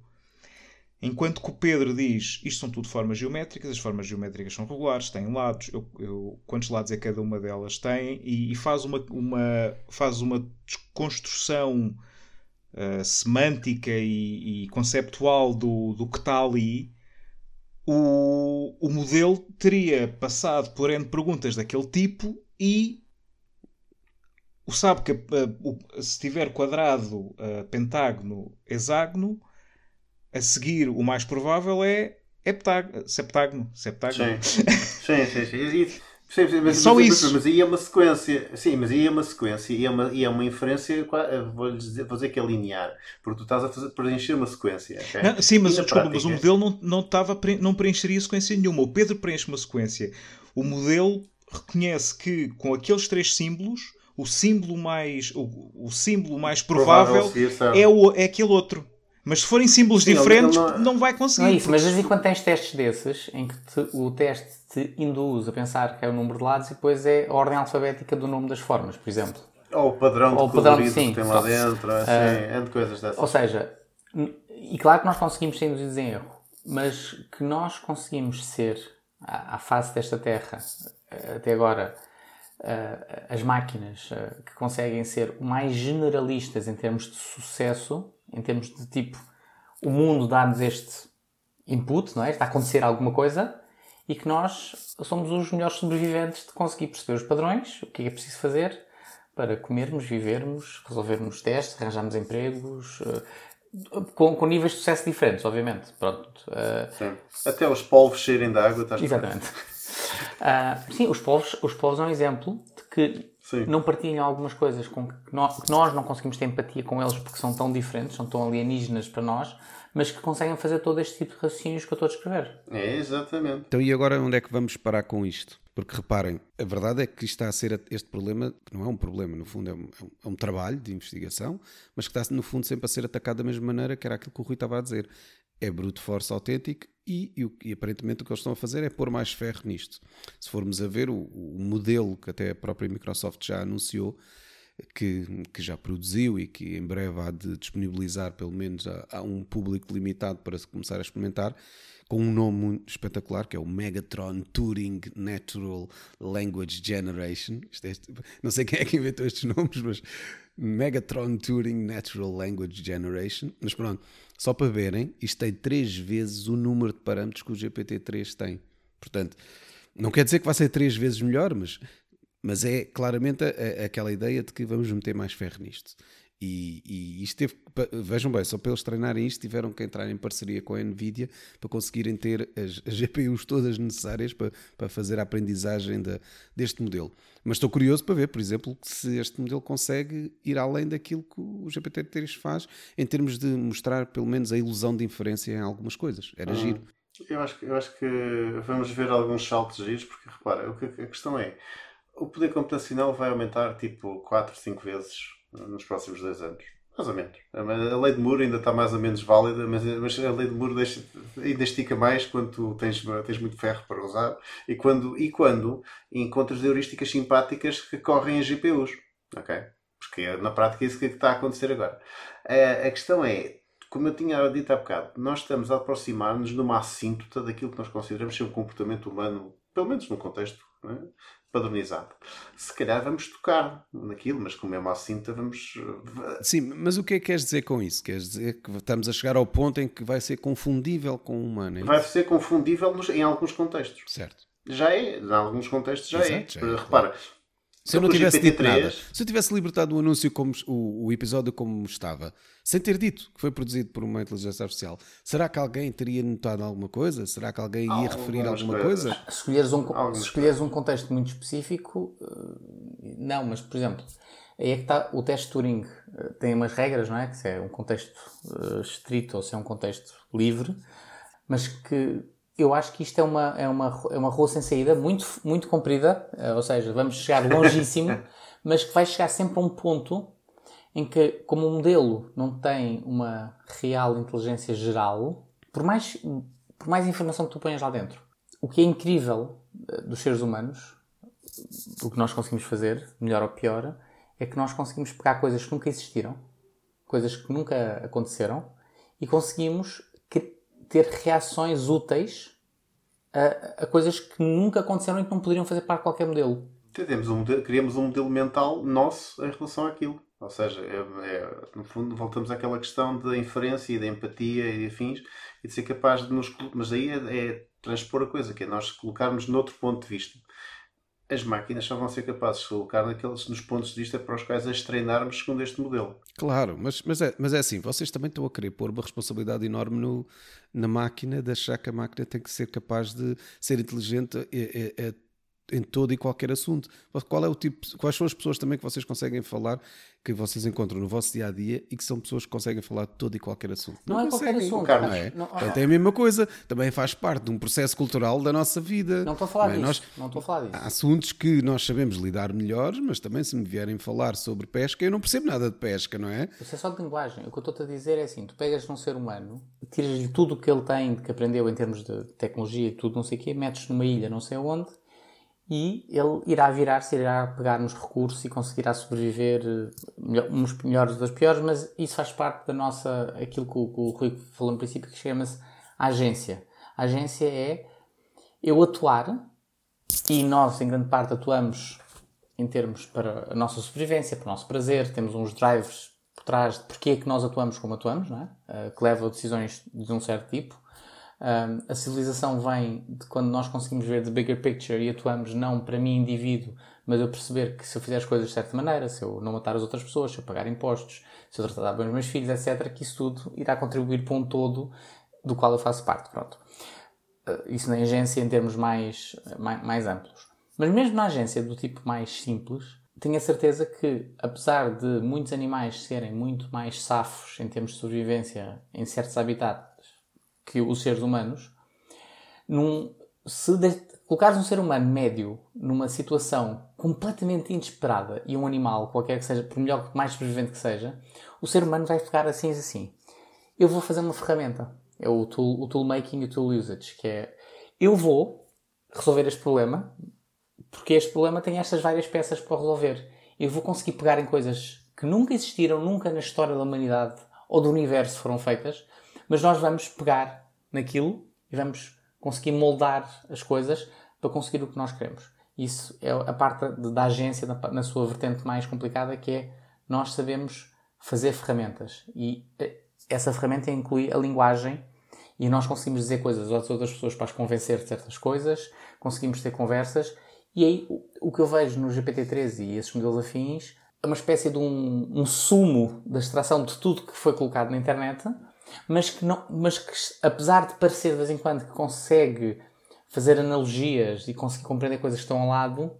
enquanto que o Pedro diz isto são tudo formas geométricas, as formas geométricas são regulares, têm lados, eu, eu, quantos lados é cada uma delas tem, e, e faz, uma, uma, faz uma desconstrução uh, semântica e, e, conceptual do, do que está ali. O, o modelo teria passado por N perguntas daquele tipo e o sabe que uh, se tiver quadrado, uh, pentágono, hexágono, a seguir o mais provável é heptágono, septágono. septágono. Sim, sim, sim. sim. Sim, sim, mas, Só mas, isso. Mas aí é uma sequência, sim, mas aí é uma sequência e é uma, e é uma inferência, vou dizer, vou dizer que é linear, porque tu estás a fazer, preencher uma sequência. Okay? Não, sim, mas, desculpa, prática... mas o modelo não, não, estava, não preencheria sequência nenhuma. O Pedro preenche uma sequência. O modelo reconhece que com aqueles três símbolos o símbolo mais, o, o símbolo mais provável, provável é, o, é aquele outro. Mas se forem símbolos Sim, diferentes, não, não, vai conseguir. Não é isso, mas às vezes quando tens testes desses, em que te, o teste te induz a pensar que é o número de lados e depois é a ordem alfabética do nome das formas, por exemplo. Ou o padrão de Ou o padrão, sim, que tem lá dentro, assim, uh, de coisas dessas. Ou seja, e claro que nós conseguimos ser induzidos em erro, mas que nós conseguimos ser, à, à face desta Terra, até agora, uh, as máquinas uh, que conseguem ser mais generalistas em termos de sucesso, em termos de tipo, o mundo dá-nos este input, não é? Está a acontecer alguma coisa e que nós somos os melhores sobreviventes de conseguir perceber os padrões, o que é preciso fazer para comermos, vivermos, resolvermos testes, arranjarmos empregos, uh, com, com, níveis de sucesso diferentes, obviamente. Pronto. Uh... Até os polvos saírem da água, estás Exatamente. Uh, sim, os povos, os povos é um exemplo de que sim. não partilham algumas coisas com que nós, que nós, não conseguimos ter empatia com eles porque são tão diferentes, são tão alienígenas para nós, mas que conseguem fazer todo este tipo de raciocínios que eu estou a descrever. É, exatamente. Então, e agora onde é que vamos parar com isto? Porque reparem, a verdade é que está a ser este problema, que não é um problema, no fundo é um, é um, é trabalho de investigação, mas que está no fundo sempre a ser atacado da mesma maneira que era aquilo que o Rui estava a dizer. É brute force autêntico e, e, e, aparentemente o que eles estão a fazer é pôr mais ferro nisto. Se formos a ver o, o modelo que até a própria Microsoft já anunciou, que, que já produziu e que em breve há de disponibilizar, pelo menos a, a um público limitado para se começar a experimentar, com um nome muito espetacular que é o Megatron Turing Natural Language Generation. É, não sei quem é que inventou estes nomes, mas Megatron Turing Natural Language Generation. Mas pronto, só para verem, isto tem três vezes o número de parâmetros que o GPT-3 tem. Portanto, não quer dizer que vai ser três vezes melhor, mas, mas é claramente a, a, aquela ideia de que vamos meter mais ferro nisto. E, e isto teve, vejam bem, só para eles treinarem isto, tiveram que entrar em parceria com a Nvidia para conseguirem ter as, as GPUs todas necessárias para, para fazer a aprendizagem da, deste modelo. Mas estou curioso para ver, por exemplo, se este modelo consegue ir além daquilo que o GPT-3 faz em termos de mostrar pelo menos a ilusão de inferência em algumas coisas. Era hum, giro. Eu acho, eu acho que vamos ver alguns saltos giros, porque repara, a questão é o poder computacional vai aumentar tipo 4, 5 vezes nos próximos dois anos. Mais ou menos. A lei de Moore ainda está mais ou menos válida, mas, mas a lei de Moore deixa, ainda estica mais quando tu tens, tens muito ferro para usar e quando, e quando encontras heurísticas simpáticas que correm em GPUs. Ok? Porque é, na prática é isso que está a acontecer agora. A, a questão é, como eu tinha dito há bocado, nós estamos a aproximar-nos de uma assíntota daquilo que nós consideramos ser um comportamento humano, pelo menos no contexto é? Padronizado. Se calhar vamos tocar naquilo, mas como é uma cinta, vamos. Eh, Sim, mas o que é que queres dizer com isso? Queres dizer que estamos a chegar ao ponto em que vai ser confundível com o humano? É vai ser confundível em alguns contextos. Certo. Já é, em alguns contextos já Exato, é. Já é. Repara, se eu não tivesse dito nada, se eu tivesse libertado o anúncio como o, o, episódio como estava, sem ter dito que foi produzido por uma inteligência artificial, será que alguém teria notado alguma coisa? Será que alguém ia referir alguma coisa? Se escolheres, um, se escolheres um contexto muito específico, eh, não, mas por exemplo, aí é que está o teste Turing. Eh, tem umas regras, não é? Que se é um contexto uh, estrito ou se é um contexto livre, mas que eu acho que isto é uma, é uma, é uma rua sem saída muito, muito comprida, eh, ou seja, vamos chegar longíssimo, mas que vai chegar sempre a um ponto em que, como o modelo não tem uma real inteligência geral, por mais, por mais informação que tu ponhas lá dentro, o que é incrível eh, dos seres humanos, o que nós conseguimos fazer, melhor ou pior, é que nós conseguimos pegar coisas que nunca existiram, coisas que nunca aconteceram, e conseguimos ter reações úteis a, a, coisas que nunca aconteceram e que não poderiam fazer para qualquer modelo. Temos um modelo, criamos um modelo mental nosso em relação àquilo. Ou seja, é, é, no fundo, voltamos àquela questão da inferência e da empatia e de afins e de ser capaz de nos. Mas aí é, é transpor a coisa, que é nós colocarmos noutro ponto de vista as máquinas só vão ser capazes de colocar naqueles, nos pontos de vista para os quais as treinarmos segundo este modelo. Claro, mas, mas, é, mas é assim, vocês também estão a querer pôr uma responsabilidade enorme no, na máquina, de achar que a máquina tem que ser capaz de ser inteligente a, a, a em todo e qual assunto. Qual é o tipo, quais são as pessoas também que vocês conseguem falar, que vocês encontram no vosso dia a dia e que são pessoas que conseguem falar de todo e qualquer assunto? Não, não é qualquer assunto, Carlos. Não é? Não, Portanto, é a mesma coisa, também faz parte de um processo cultural da nossa vida. Não estou a falar não é? disso. Nós, não estou a falar disso. Há assuntos que nós sabemos lidar melhores, mas também se me vierem falar sobre pesca, eu não percebo nada de pesca, não é? Isso é só de linguagem. O que eu estou-te a dizer é assim: tu pegas num ser humano, tiras-lhe tudo o que ele tem, que aprendeu em termos de tecnologia e tudo, não sei o quê, metes numa ilha, não sei onde e ele irá virar-se, irá pegar nos recursos e conseguirá sobreviver eh, uns melhores dos piores, mas isso faz parte da nossa, aquilo que o, que o Rui falou no princípio, que chama-se agência. A agência é eu atuar, e nós em grande parte atuamos em termos para a nossa sobrevivência, para o nosso prazer, temos uns drives por trás de porque é que nós atuamos como atuamos, não é? Uh, que levam a decisões de um certo tipo. Um, a civilização vem de quando nós conseguimos ver the bigger picture e atuamos não para mim, indivíduo, mas eu perceber que se eu fizer as coisas de certa maneira, se eu não matar as outras pessoas, se eu pagar impostos, se eu tratar bem os meus filhos, etc., que isso tudo irá contribuir para um todo do qual eu faço parte. Pronto. Uh, isso na agência em termos mais, mais, mais amplos. Mas mesmo na agência do tipo mais simples, tenho a certeza que, apesar de muitos animais serem muito mais safos em termos de sobrevivência em certos habitats que os seres humanos, num, se de, colocares um ser humano médio numa situação completamente inesperada e um animal, qualquer que seja, por melhor, mais sobrevivente que seja, o ser humano vai ficar assim assim. Eu vou fazer uma ferramenta. É o tool, o tool making e o tool usage, que é eu vou resolver este problema porque este problema tem estas várias peças para resolver. eu vou conseguir pegar em coisas que nunca existiram, nunca na história da humanidade ou do universo foram feitas, mas nós vamos pegar naquilo e vamos conseguir moldar as coisas para conseguir o que nós queremos. Isso é a parte da agência na sua vertente mais complicada, que é nós sabemos fazer ferramentas e eh, essa ferramenta inclui a linguagem e nós conseguimos dizer coisas às outras pessoas para as convencer de certas coisas, conseguimos ter conversas e aí o que eu vejo no GPT-3 e esses modelos afins é uma espécie de um, um sumo da extração de tudo que foi colocado na internet, mas que, não, mas que apesar de parecer de vez em quando que consegue fazer analogias e conseguir compreender coisas que estão ao lado,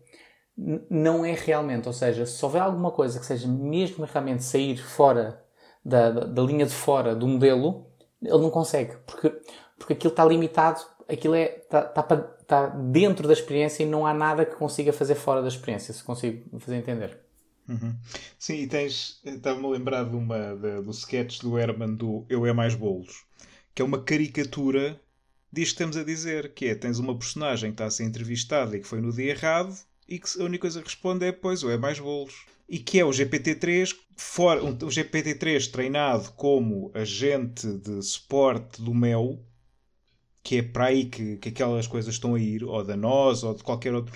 não é realmente. Ou seja, se houver alguma coisa que seja mesmo realmente sair fora da, da, da linha de fora do modelo, ele não consegue, porque, porque aquilo está limitado, aquilo é, está, está, está dentro da experiência e não há nada que consiga fazer fora da experiência, se consigo fazer entender. Uhum. Sim, e tens. Estava-me a lembrar de uma, de, do sketch do Herman do Eu é Mais Bolos, que é uma caricatura disto que estamos a dizer, que é tens uma personagem que está a ser entrevistada e que foi no dia errado e que a única coisa que responde é pois, ou é mais bolos. E que é o GPT-3, for, um, o GPT-3 treinado como agente de suporte do MEL, que é para aí que, que aquelas coisas estão a ir, ou da NOS, ou de qualquer outro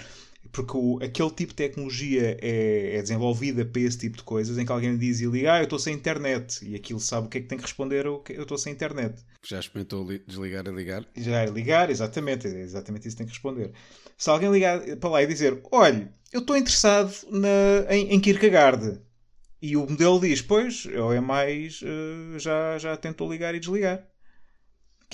porque o, aquele tipo de tecnologia é, é, desenvolvida para esse tipo de coisas em que alguém diz e liga, ah, eu estou sem internet, e aquilo sabe o que é que tem que responder, eu estou sem internet. Já experimentou desligar e ligar? Já é ligar, exatamente, é exatamente isso que tem que responder. Se alguém ligar para lá e dizer, olha, eu estou interessado na, em, em Kierkegaard, e o modelo diz, pois, ou é mais, uh, já, já tentou ligar e desligar.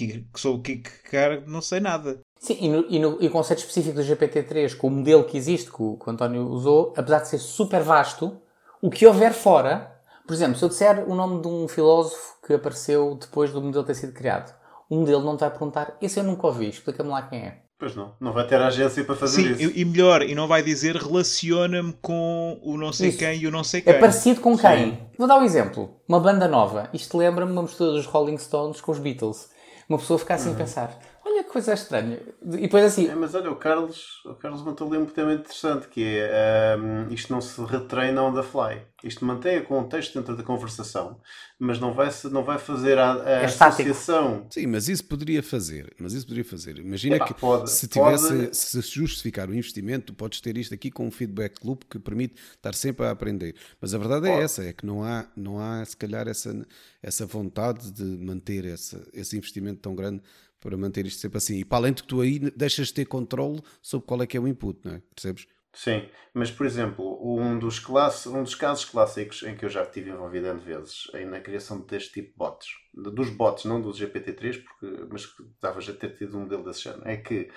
Que, que sou o Kierkegaard, não sei nada. Sim, e, no, e, no, e o conceito específico do GPT-3, com o modelo que existe, que o, que o António usou, apesar de ser super vasto, o que houver fora, por exemplo, se eu disser o nome de um filósofo que apareceu depois do modelo ter sido criado, o modelo não te vai perguntar, esse eu nunca ouvi, explica-me lá quem é. Pois não, não vai ter agência para fazer Sim, isso. E melhor, e não vai dizer relaciona-me com o não sei isso. quem e o não sei quem. É parecido com quem? Sim. Vou dar um exemplo. Uma banda nova. Isto lembra-me uma mistura dos Rolling Stones com os Beatles. Uma pessoa fica assim uhum. a pensar: olha coisa estranha. E depois assim. É, mas olha, o Carlos, o Carlos montou ali um tema interessante que é um, isto não se retreina on the fly. Isto mantém o contexto dentro da conversação, mas não vai, não vai fazer a, a é associação. Sim, mas isso poderia fazer. Mas isso poderia fazer. Imagina Epá, que pode, se tivesse, pode... se justificar o investimento, podes ter isto aqui com um feedback loop que permite estar sempre a aprender. Mas a verdade é pode. é essa, é que não há, não há se calhar essa, essa vontade de manter essa, esse investimento tão grande para manter isto sempre assim. E para além de que tu aí deixas de ter controle sobre qual é que é o input, não é? Percebes? Sim, mas por exemplo, um dos, um dos casos clássicos em que eu já estive envolvido N vezes aí na criação deste tipo de bots, dos bots, não dos GPT-3, porque, mas estavas a ter tido um modelo desse género, é que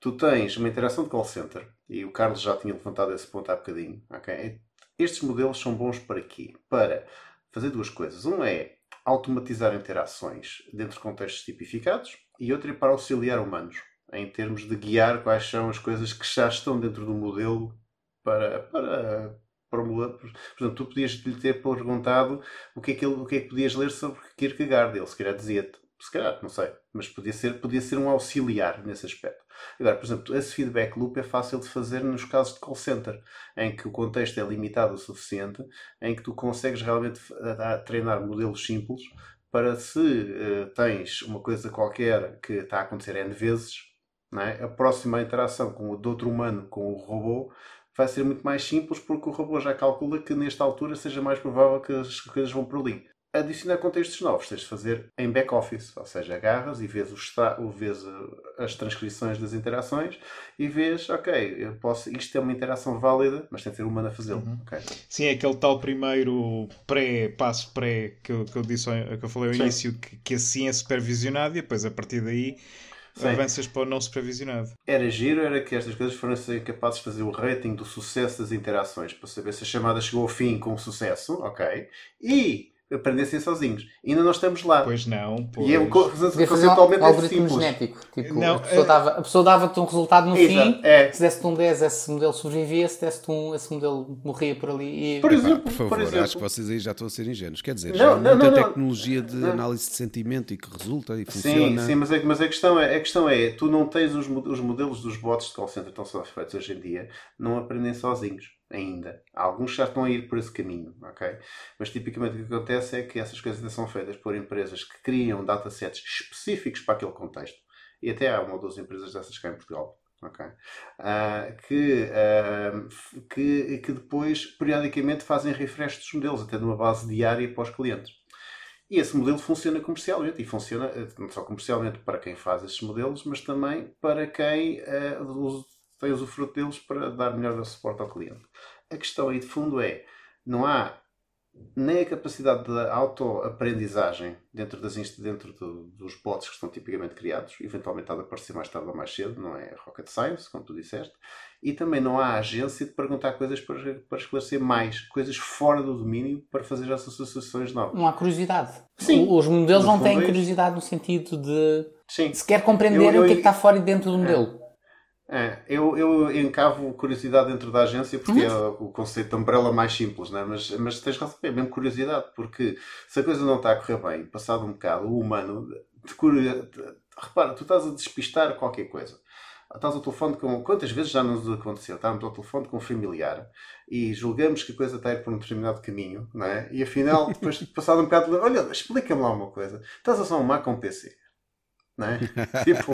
tu tens uma interação de call center, e o Carlos já tinha levantado esse ponto há bocadinho, ok? Estes modelos são bons para quê? Para fazer duas coisas. Um é automatizar interações dentro de contextos tipificados, e outra é para auxiliar humanos, em termos de guiar quais são as coisas que já estão dentro do modelo para, para, para o modelo. Por exemplo, tu podias lhe ter perguntado o que, é que ele, o que é que podias ler sobre Kierkegaard. Ele se calhar dizia-te, se calhar, não sei, mas podia ser, podia ser um auxiliar nesse aspecto. Agora, por exemplo, esse feedback loop é fácil de fazer nos casos de call center, em que o contexto é limitado o suficiente, em que tu consegues realmente treinar modelos simples para se uh, tens uma coisa qualquer que está a acontecer N vezes, é? a próxima interação com o de outro humano com o robô vai ser muito mais simples porque o robô já calcula que nesta altura seja mais provável que as coisas vão por ali adicionar contextos novos tens de fazer em back-office, ou seja, agarras e vês, o vês as transcrições das interações e vês, ok, eu posso, isto é uma interação válida, mas tem de ser humano a fazê-lo. Uhum. Okay. Sim, é aquele tal primeiro pré, passo pré que eu, que eu, disse, que eu falei ao Sim. início, que, que assim é supervisionado e depois a partir daí Sim. avanças para o não supervisionado. Era giro, era que estas coisas fossem capazes de fazer o rating do sucesso das interações, para saber se a chamada chegou ao fim com sucesso, ok? E aprendessem sozinhos. Ainda não estamos lá. Pois não. Pois. E é um conceitualmente um, um algoritmo genético. Tipo, não, a pessoa, é... dava, a pessoa dava-te um resultado no Exato, fim, é. se desse-te um 10, esse modelo sobrevivia, se desse-te um, esse modelo morria por ali. E... Por, exemplo, por favor, por exemplo. acho que vocês aí já estão a ser ingênuos. Quer dizer, não, já não, muita não, tecnologia de análise de sentimento e que resulta e funciona. Sim, sim mas, é, mas a, questão é, a questão é, tu não tens os, os modelos dos bots de call center estão só feitos hoje em dia, não aprendem sozinhos ainda. Alguns já estão a ir por esse caminho, ok? Mas tipicamente o que acontece é que essas coisas são feitas por empresas que criam datasets específicos para aquele contexto. E até há uma ou duas empresas dessas cá em Portugal. Okay. Uh, que, uh, que, que depois periodicamente fazem refresh dos modelos, até numa base diária para os clientes. E esse modelo funciona comercialmente e funciona eh, não só comercialmente para quem faz esses modelos, mas também para quem uh, tem usufruto deles para dar melhor suporte ao cliente. A questão aí de fundo é: não há nem a capacidade de autoaprendizagem dentro, das, dentro do, dos bots que estão tipicamente criados, eventualmente há de aparecer mais tarde ou mais cedo, não é rocket science, como tu disseste, e também não há agência de perguntar coisas para, para esclarecer mais, coisas fora do domínio para fazer as associações novas. Não há curiosidade. Sim. Os modelos não têm é curiosidade no sentido de Sim. sequer compreender eu, eu, o que é que está fora e dentro do modelo. É, eu, eu encavo curiosidade dentro da agência porque uhum. é o conceito de umbrella mais simples, né? mas, mas tens razão, é mesmo curiosidade, porque se a coisa não está a correr bem, passado um bocado, o humano, de curio... repara, tu estás a despistar qualquer coisa. Estás ao telefone com. Quantas vezes já nos aconteceu? Estávamos ao telefone com um familiar e julgamos que a coisa está a ir por um determinado caminho, não é? E afinal, depois, passado um bocado, olha, explica-me lá uma coisa. Estás a só um com um PC não é? tipo,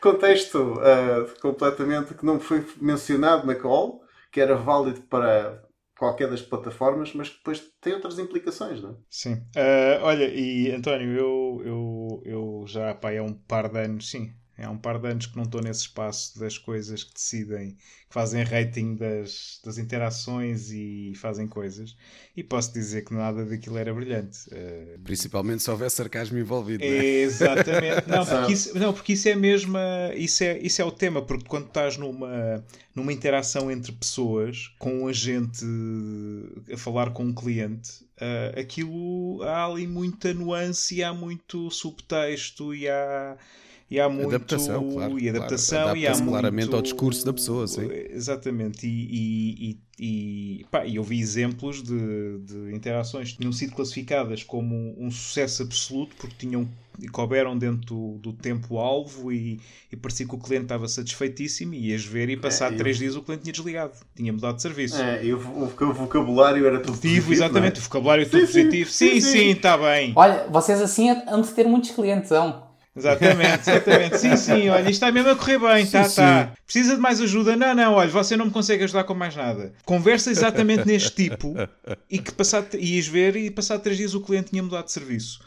contexto uh, completamente que não foi mencionado na call, que era válido para qualquer das plataformas, mas que depois tem outras implicações, não é? Sim. Uh, olha, e António, eu, eu, eu já pá, há um par de anos, sim, é há um par de anos que não estou nesse espaço das coisas que decidem, que fazem rating das, das interações e fazem coisas. E posso dizer que nada daquilo era brilhante. Uh... Principalmente se houver sarcasmo envolvido. Não é? Exatamente. Não, porque isso, não, porque isso é mesmo. Isso é, isso é o tema, porque quando estás numa, numa interação entre pessoas, com um agente a falar com um cliente, uh, aquilo há ali muita nuance e há muito subtexto e há e há muito adaptação, claro, e adaptação claro, e há claramente muito... ao discurso da pessoa, sim. Exatamente, e, e, e, pá, eu vi exemplos de, de interações que tinham sido classificadas como um sucesso absoluto porque tinham couberam dentro do, do tempo-alvo e, e parecia que o cliente estava satisfeitíssimo e ias ver e passar é, três eu... dias o cliente tinha desligado, tinha mudado de serviço. É, e o, o vocabulário era tudo positivo. positivo exatamente, é? o vocabulário sim, tudo sim, positivo. Sim, sim, está bem. Olha, vocês assim hão de ter muitos clientes, não? Exatamente, exatamente. Sim, sim, olha, isto está mesmo a correr bem, sim, tá, sim. tá. Precisa de mais ajuda? Não, não, olha, você não me consegue ajudar com mais nada. Conversa exatamente neste tipo e que passado, ias ver e passado três dias o cliente tinha mudado de serviço.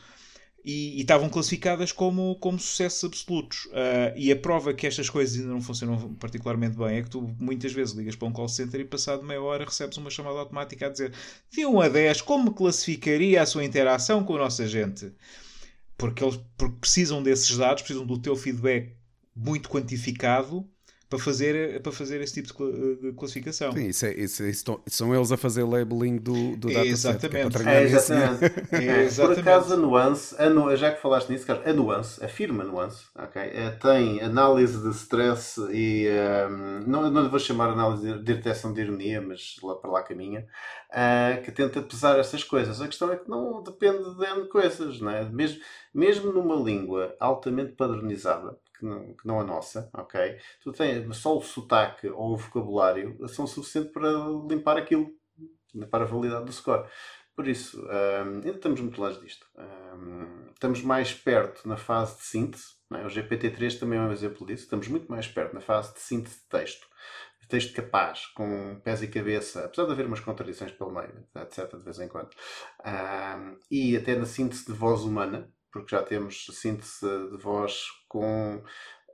E, e estavam classificadas como, como sucessos absolutos. Uh, e a prova que estas coisas ainda não funcionam particularmente bem é que tu muitas vezes ligas para um call center e passado meia hora recebes uma chamada automática a dizer de 1 a 10 como classificaria a sua interação com o nosso agente? Porque eles porque precisam desses dados, precisam do teu feedback muito quantificado para fazer, para fazer esse tipo de classificação. Sim, isso, é, isso, é, isso são eles a fazer labeling do, do dataset. Exatamente. É, é, exatamente. é, exatamente. Por acaso, a nuance, a nu, já que falaste nisso, Carlos, a nuance, a firma nuance, okay, é, tem análise de stress e um, não, não vou chamar análise de detecção de ironia, mas lá para lá caminha, uh, que tenta pesar essas coisas. A questão é que não depende de coisas, não é? Mesmo, mesmo numa língua altamente padronizada, que não, a nossa, ok? Tu tens só o sotaque ou o vocabulário são suficientes para limpar aquilo, limpar a validade do score. Por isso, um, ainda estamos muito longe disto. Um, estamos mais perto na fase de síntese. É? O GPT-3 também é um exemplo disso. Estamos muito mais perto na fase de síntese de texto. De texto capaz, com pés e cabeça, apesar de haver umas contradições pelo meio, etc., de vez em quando. Um, e até na síntese de voz humana, porque já temos síntese de voz com.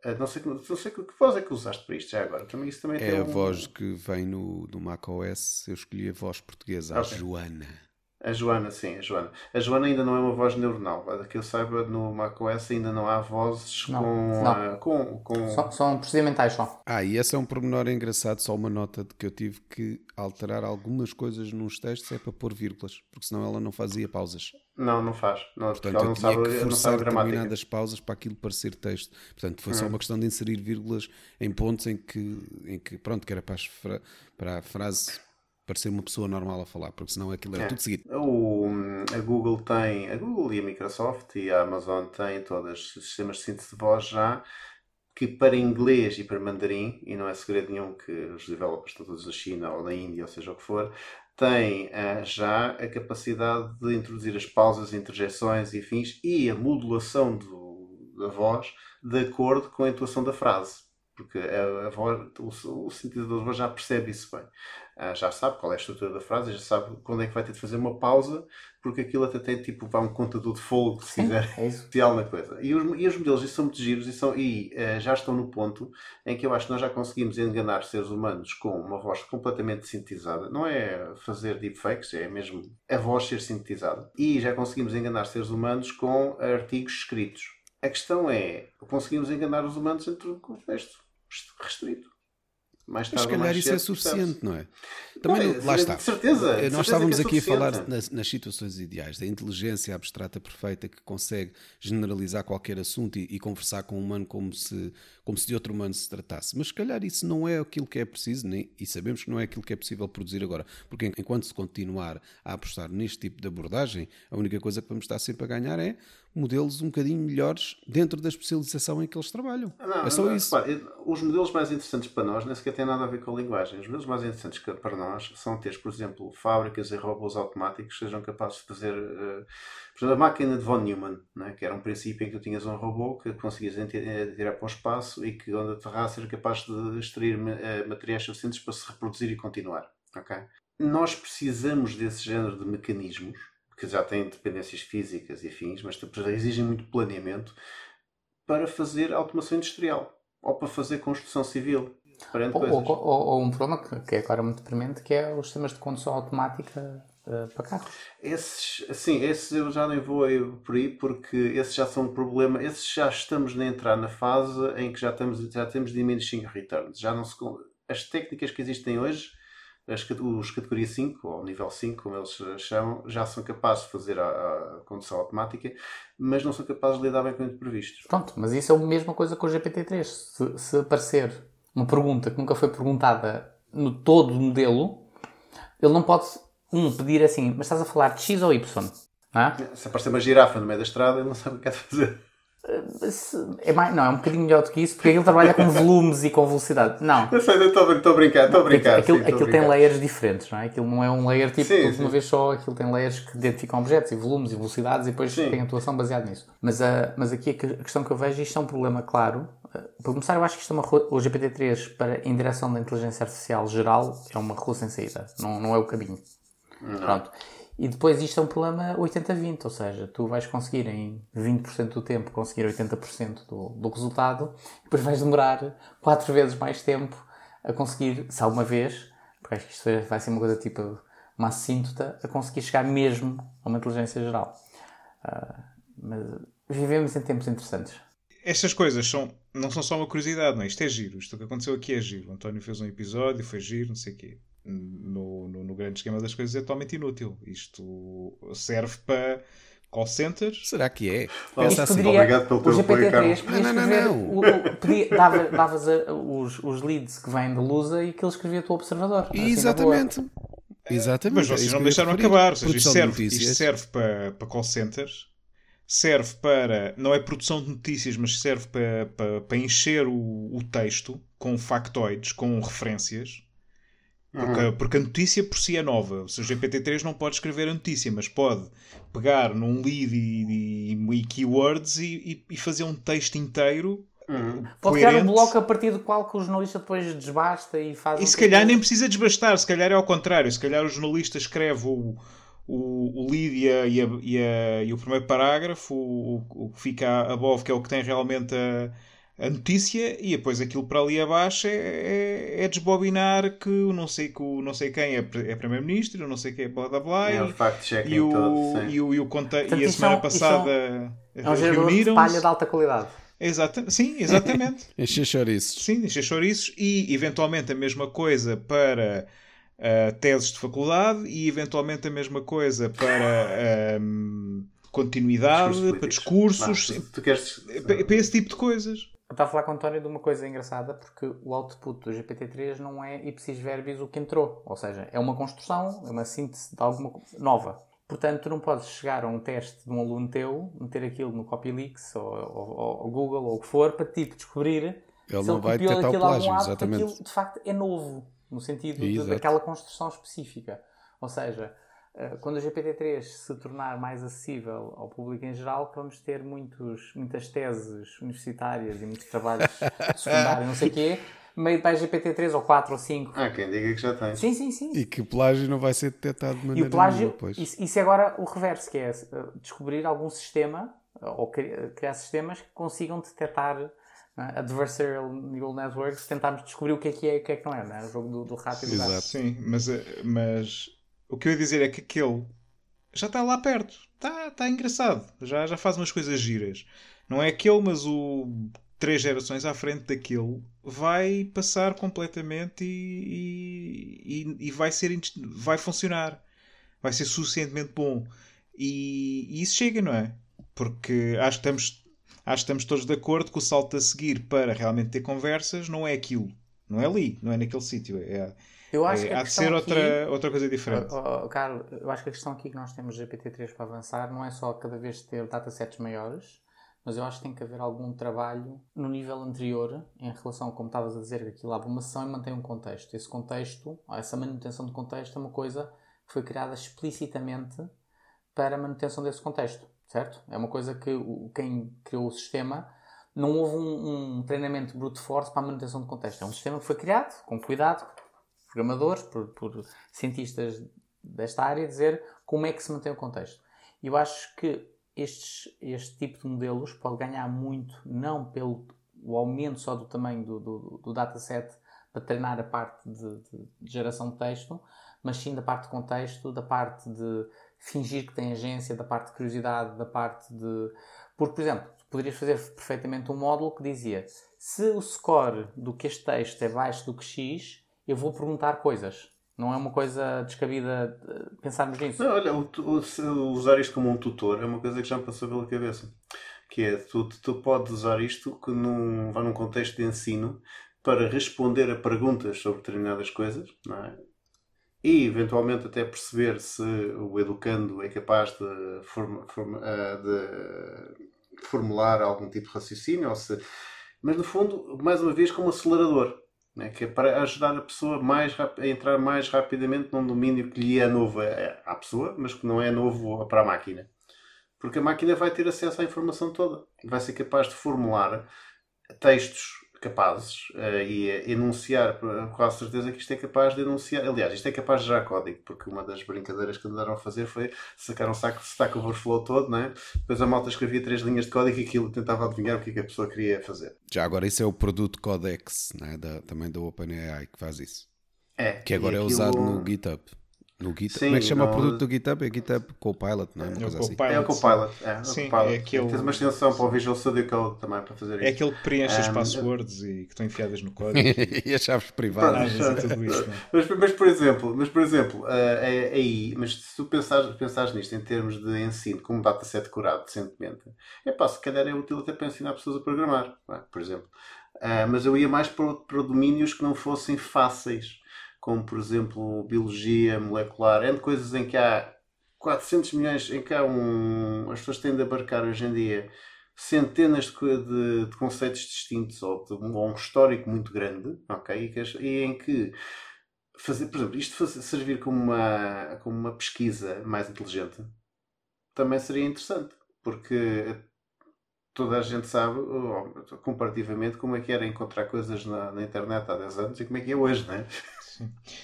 Eh, não sei, não sei que voz é que usaste para isto já agora. Também, isso também é a um... voz que vem no, no macOS. Eu escolhi a voz portuguesa, okay. a Joana. A Joana, sim, a Joana. A Joana ainda não é uma voz neuronal. Que eu saiba, no macOS ainda não há vozes não, com, não. Uh, com, com... São, são procedimentais só. Ah, e esse é um pormenor engraçado, só uma nota de que eu tive que alterar algumas coisas nos textos é para pôr vírgulas, porque senão ela não fazia pausas. Não, não faz. Não, Portanto, ela não tinha sabe, que forçar determinadas pausas para aquilo parecer texto. Portanto, foi só uma questão de inserir vírgulas em pontos em que, em que pronto, que era para, para a frase parecer uma pessoa normal a falar, porque senão aquilo era é. tudo seguido. O, a Google tem, a Google e a Microsoft e a Amazon têm todos os sistemas de síntese de voz já que para inglês e para mandarim, e não é segredo nenhum que os developers estão todos na China ou na Índia, ou seja o que for, têm uh, já a capacidade de introduzir as pausas, interjeições e fins e a modulação do, da voz de acordo com a intuação da frase porque a, a voz, o, o sintetizador da voz já percebe isso bem. Ah, já sabe qual é a estrutura da frase, já sabe quando é que vai ter de fazer uma pausa, porque aquilo até tem tipo vai um contador de fogo, se quiser, é especial na coisa. E os, e os modelos isso são muito giros e, são, e uh, já estão no ponto em que eu acho que nós já conseguimos enganar seres humanos com uma voz completamente sintetizada. Não é fazer deepfakes, é mesmo a voz ser sintetizada. E já conseguimos enganar seres humanos com artigos escritos. A questão é, conseguimos enganar os humanos dentro do contexto restrito. Mais tarde, Mas se calhar isso é suficiente, não é? Também, não, lá está. De certeza. Nós estávamos é aqui a falar nas, nas, situações ideais, da inteligência abstrata perfeita que consegue generalizar qualquer assunto e, e, conversar com um humano como se, como se de outro humano se tratasse. Mas se calhar isso não é aquilo que é preciso, nem, e sabemos que não é aquilo que é possível produzir agora. Porque enquanto se continuar a apostar neste tipo de abordagem, a única coisa que vamos estar sempre a ganhar é modelos um bocadinho melhores dentro da especialização em que eles trabalham. Não, é só não, isso. Repare, os modelos mais interessantes para nós nem sequer têm nada a ver com a linguagem. Os modelos mais interessantes para nós são ter, por exemplo, fábricas e robôs automáticos que sejam capazes de fazer. Uh, por exemplo, a máquina de von Neumann, né, que era um princípio em que tu tinhas um robô que conseguias tirar para o espaço e que, onde aterrasse, era capaz de extrair uh, materiais suficientes para se reproduzir e continuar. Okay? Nós precisamos desse género de mecanismos que já têm dependências físicas e afins, mas exigem muito planeamento para fazer automação industrial ou para fazer construção civil. Ou, ou, ou, ou, um problema que, é agora muito premente, que é os sistemas de condução automática uh, para carros. Esses, sim, esses eu já nem vou por aí porque esses já são um problema. Esses já estamos a entrar na fase em que já, estamos, já temos diminishing returns. Já não se, as técnicas que existem hoje as, os categoria 5, ou nível 5, como eles chamam, já são capazes de fazer a, a condução automática, mas não são capazes de lidar bem com imprevistos. Pronto, mas isso é a mesma coisa com o GPT-3. Se, se aparecer uma pergunta que nunca foi perguntada no todo o modelo, ele não pode, um, pedir assim, mas estás a falar de X ou Y? Ah? Se aparecer uma girafa no meio da estrada, ele não sabe o que é de fazer. É mais, não, é um bocadinho melhor do que isso, porque ele trabalha com volumes e com velocidade. Não. Eu sei, estou a brincar, estou a brincar. Aquilo, sim, aquilo tem layers diferentes, não é? Aquilo não é um layer tipo sim, de uma vez só, aquilo tem layers que identificam objetos e volumes e velocidades e depois sim. tem atuação baseada nisso. Mas, uh, mas aqui a questão que eu vejo, isto é um problema claro. Uh, para começar, eu acho que isto é uma, o GPT-3 para, em direção da inteligência artificial geral é uma rua sem saída, não, não é o caminho. Não. Pronto. E depois isto é um problema 80-20, ou seja, tu vais conseguir em 20% do tempo conseguir 80% do, do resultado, depois vais demorar 4 vezes mais tempo a conseguir, se alguma vez, porque acho que isto vai ser uma coisa tipo uma assíntota, a conseguir chegar mesmo a uma inteligência geral. Uh, mas vivemos em tempos interessantes. Estas coisas são, não são só uma curiosidade, não é? Isto é giro. Isto que aconteceu aqui é giro. O António fez um episódio, foi giro, não sei o quê no, no, no, grande esquema das coisas é totalmente inútil. Isto serve para call centers. Será que é? Pensa assim. Poderia, Obrigado pelo teu apoio, Carlos. Não, não, não. não. O, o, podia, dava, davas a, os, os leads que vêm da Lusa e que ele escrevia o observador. Assim, Exatamente. Exatamente. Mas vocês é não deixaram acabar. Ou seja, isto serve, isto serve para, para call centers serve para, não é produção de notícias, mas serve para, para, para encher o, o, texto com factoides, com referências. Porque, uhum. porque, a notícia por si é nova. O seu GPT-3 não pode escrever a notícia, mas pode pegar num lead e, e, e keywords e, e, fazer um texto inteiro. Uhum. Pode criar um bloco a partir do qual que o jornalista depois desbasta e faz. E se calhar nem precisa desbastar, se calhar é ao contrário. Se calhar o jornalista escreve o, o, o lead e, a, e, a, e, o primeiro parágrafo, o, o que fica above, que é o que tem realmente a a notícia e depois aquilo para ali abaixo é, é, é desbobinar que o não sei, que o não sei quem é, é primeiro-ministro, não sei quem é blá blá blá. É o e, o, todo, e, o, e, o conta, Portanto, e a semana passada é um reuniram de palha de alta qualidade. Exata, sim, exatamente. encher chouriços. Sim, encher chouriços e eventualmente a mesma coisa para uh, teses de faculdade e eventualmente a mesma coisa para um, continuidade, discursos para discursos, Não, tu queres... para, para esse tipo de coisas. Eu estava a falar com o António de uma coisa engraçada porque o output do GPT-3 não é ipsis verbis o que entrou. Ou seja, é uma construção, é uma síntese de alguma nova. Portanto, tu não podes chegar a um teste de um aluno teu, meter aquilo no Copyleaks ou, ou, ou Google ou o que for, para tipo descobrir Ele se não ele vai copiou detectar o daquilo algum lado, porque exatamente. aquilo de facto é novo, no sentido de- daquela construção específica. Ou seja, quando o GPT-3 se tornar mais acessível ao público em geral, vamos ter muitos, muitas teses universitárias e muitos trabalhos de secundário, não sei o quê, meio para GPT-3 ou 4 ou 5. Ah, quem diga que já tem. Sim, sim, sim. E que o plágio não vai ser detectado de E maneira o plágio, nenhuma, pois. isso, isso é agora o reverso, que é eh, descobrir algum sistema ou cri- criar sistemas que consigam detectar né, adversarial neural networks, tentarmos descobrir o que é que é e o que é que não é, né? o jogo do, do rato e do gato. Exato. Sim, mas, eh, mas o que eu ia dizer é que aquele já está lá perto. Está está engraçado. Já, já faz umas coisas giras. Não é aquele, mas o três gerações à frente daquele vai passar completamente e, e, e vai, ser, vai funcionar. Vai ser suficientemente bom. E, e isso chega, não é? Porque acho que estamos. Acho que estamos todos de acordo que o salto a seguir para realmente ter conversas não é aquilo. Não é ali, não é naquele sítio. É, Eu acho é, que há de ser aqui- outra, outra coisa diferente. Oh, oh, Carlos, eu acho que a questão aqui que nós temos GPT-3 para avançar não é só cada vez ter datasets maiores, mas eu acho que tem que haver algum trabalho no nível anterior em relação, como estavas a dizer, que aquilo abre uma sessão e mantém um contexto. Esse contexto, essa manutenção de contexto é uma coisa que foi criada explicitamente para a manutenção desse contexto, certo? É uma coisa que o, quem criou o sistema não houve um, um treinamento brute force para a manutenção de contexto. É um sistema que foi criado com cuidado, programadores, por, por cientistas desta área, dizer como é que se mantém o contexto. E eu acho que estes, este tipo de modelos pode ganhar muito, não pelo o aumento só do tamanho do, do, do dataset para treinar a parte de, de- geração de texto, mas sim da parte de contexto, da parte de fingir que tem agência, da parte de curiosidade, da parte de. Porque, por exemplo, poderias fazer perfeitamente um módulo que dizia se o score do que este texto é baixo do que X, eu vou perguntar coisas. Não é uma coisa descabida pensarmos nisso. Não, olha, o o- usar isto como um tutor é uma coisa que já me passou pela cabeça. Que é, tu, tu podes usar isto que num, num contexto de ensino para responder a perguntas sobre determinadas coisas, não é? E eventualmente até perceber se o educando é capaz de, forma- forma- eh, de formular algum tipo de raciocínio, ou se... mas no fundo, mais uma vez, como acelerador né, que é para ajudar a pessoa mais a entrar mais rapidamente num domínio que lhe é novo à pessoa, mas que não é novo para a máquina. Porque a máquina vai ter acesso à informação toda. Vai ser capaz de formular textos capazes eh, e enunciar, com a certeza que isto é capaz de enunciar. Aliás, isto é capaz de gerar código, porque uma das brincadeiras que andaram a fazer foi sacar um saco de Stack Overflow todo, né? depois a malta escrevia três linhas de código e aquilo tentava adivinhar o que é que a pessoa queria fazer. Já agora, isso é o produto Codex, né? da, também da OpenAI, que faz isso. É, Que agora é usado no GitHub. No GitHub. Sim, Como é que chama não- o produto do GitHub? É GitHub Copilot, não é? Uma É o coisa assim. Copilot. É o Copilot. É, o Sim, Copilot. é aquele- Tens uma extensão para o Visual Studio Code também para fazer É isso. aquele que preenche as Um, passwords e que estão enfiadas no código. e as chaves privadas. mas é tudo isso, é? Mas, mas, por exemplo, mas, por exemplo ah, é- é aí, mas se tu pensares, pensares nisto em termos de ensino, como dataset curado decentemente, é pá, se calhar é útil até para ensinar pessoas a programar, não é? por exemplo. Ah, mas eu ia mais para, para domínios que não fossem fáceis, como por exemplo biologia molecular, entre coisas em que há 400 milhões, em que há um. As pessoas têm de abarcar hoje em dia centenas de, de- de conceitos distintos ou, de, ou um histórico muito grande, ok? E, e em que fazer, por exemplo, isto fazer, servir como uma, como uma pesquisa mais inteligente também seria interessante, porque toda a gente sabe, comparativamente, como é que era encontrar coisas na, na internet há 10 anos e como é que é hoje, não é?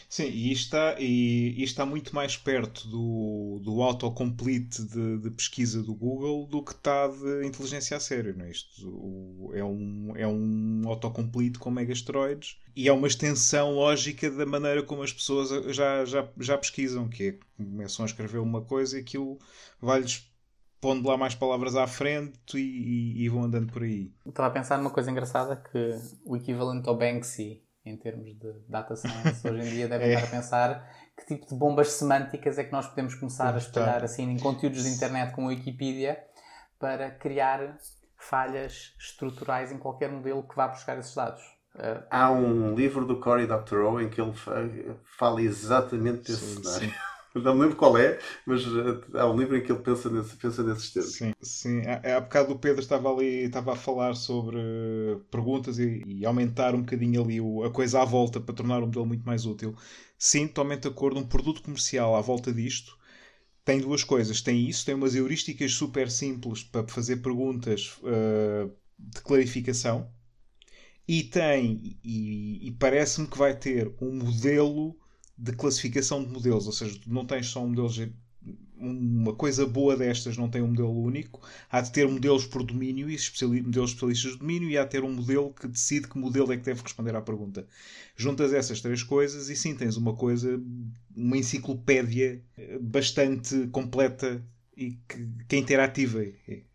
Sim, e está, e isto está muito mais perto do, do autocomplete de, de pesquisa do Google do que está de inteligência a sério. Não é? Isto o- é, um, é um autocomplete com megasteroides e é uma extensão lógica da maneira como as pessoas já, já, já pesquisam, que é começam a escrever uma coisa e aquilo vai-lhes pondo lá mais palavras à frente e, e- e vão andando por aí. Estava a pensar numa coisa engraçada que o equivalente ao Banksy em termos de data science hoje em dia devem É. estar a pensar que tipo de bombas semânticas é que nós podemos começar a espalhar assim em conteúdos de internet como a Wikipedia para criar falhas estruturais em qualquer modelo que vá buscar esses dados. Uh, Há um livro do Cory Doctorow em que ele fa- fala exatamente desse Sim, cenário. sim. Não me lembro qual é, mas eh, há um livro em que ele pensa, nesse, pensa nesses termos. Sim, sim. Há, há bocado o Pedro estava ali, estava a falar sobre perguntas e, e aumentar um bocadinho ali o, a coisa à volta para tornar o modelo muito mais útil. Sim, totalmente de acordo. Um produto comercial à volta disto tem duas coisas. Tem isso, tem umas heurísticas super simples para fazer perguntas uh, de clarificação e tem, e, e parece-me que vai ter um modelo de classificação de modelos, ou seja, não tens só um modelo uma coisa boa destas não tem um modelo único, há de ter modelos por domínio e modelos especialistas de domínio e há de ter um modelo que decide que modelo é que deve responder à pergunta. Juntas essas três coisas e sim tens uma coisa, uma enciclopédia eh, bastante completa e que, que é interativa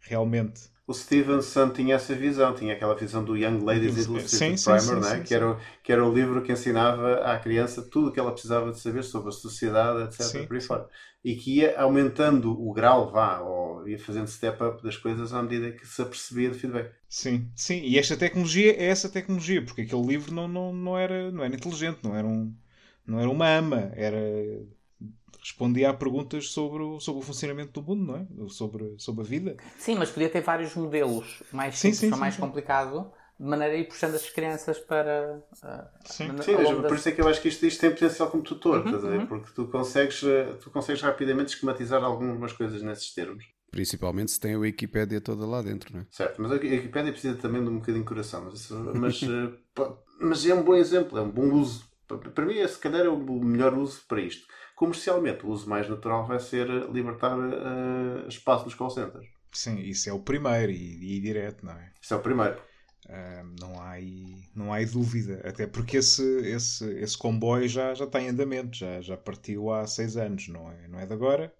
realmente o Stevenson tinha essa visão, tinha aquela visão do Young Ladies Illustrated sim, Primer, sim, sim, né? que, era, que era o livro que ensinava à criança tudo o que ela precisava de saber sobre a sociedade, etc. por aí fora. E que ia aumentando o grau, vá, ou ia fazendo step up das coisas à medida que se apercebia de feedback. Sim, sim, e esta tecnologia é essa tecnologia, porque aquele livro não, não, não, era, não era inteligente, não era, um, não era uma ama, era respondia a perguntas sobre o, sobre o funcionamento do mundo, não é? Sobre, sobre a vida. Sim, mas podia ter vários modelos mais sim, simples sim, sim, mais sim. complicado, de maneira a ir puxando as crianças para. Uh, sim, sim por isso é que eu acho que isto, isto tem potencial como tutor, uhum, uhum. porque tu consegues, eh, tu consegues rapidamente esquematizar algumas coisas nesses termos. Principalmente se tem a Wikipédia toda lá dentro, não é? Certo, mas a Wikipédia precisa também de um bocadinho de coração, mas, mas, eh, mas é um bom exemplo, é um bom uso. Para mim, se calhar, é o melhor uso para isto. Comercialmente, o uso mais natural vai ser libertar uh, espaço nos call centers. Sim, isso é o primeiro e, e direto, não é? Isso é o primeiro. Uh, não, há aí, não há aí dúvida, até porque esse, esse, esse comboio já, já está em andamento, já, já partiu há seis anos, não é, não é de agora.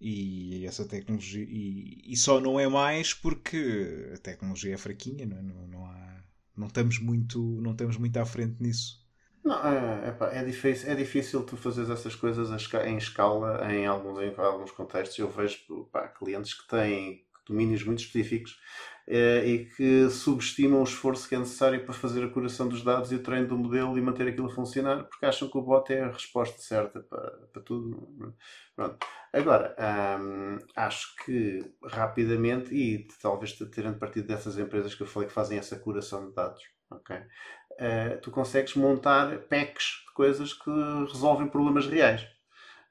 E essa tecnologia. E, e só não é mais porque a tecnologia é fraquinha, não é? Não, não, há, não, estamos muito, não estamos muito à frente nisso. Não, é, é, é, difícil, é difícil tu fazeres essas coisas em escala em alguns, em alguns contextos. Eu vejo pá, clientes que têm domínios muito específicos é, e que subestimam o esforço que é necessário para fazer a curação dos dados e o treino do modelo e manter aquilo a funcionar porque acham que o bot é a resposta certa para, para tudo. Pronto. Agora, hum, acho que rapidamente, e talvez terendo partido dessas empresas que eu falei que fazem essa curação de dados, ok? Uh, tu consegues montar packs de coisas que resolvem problemas reais.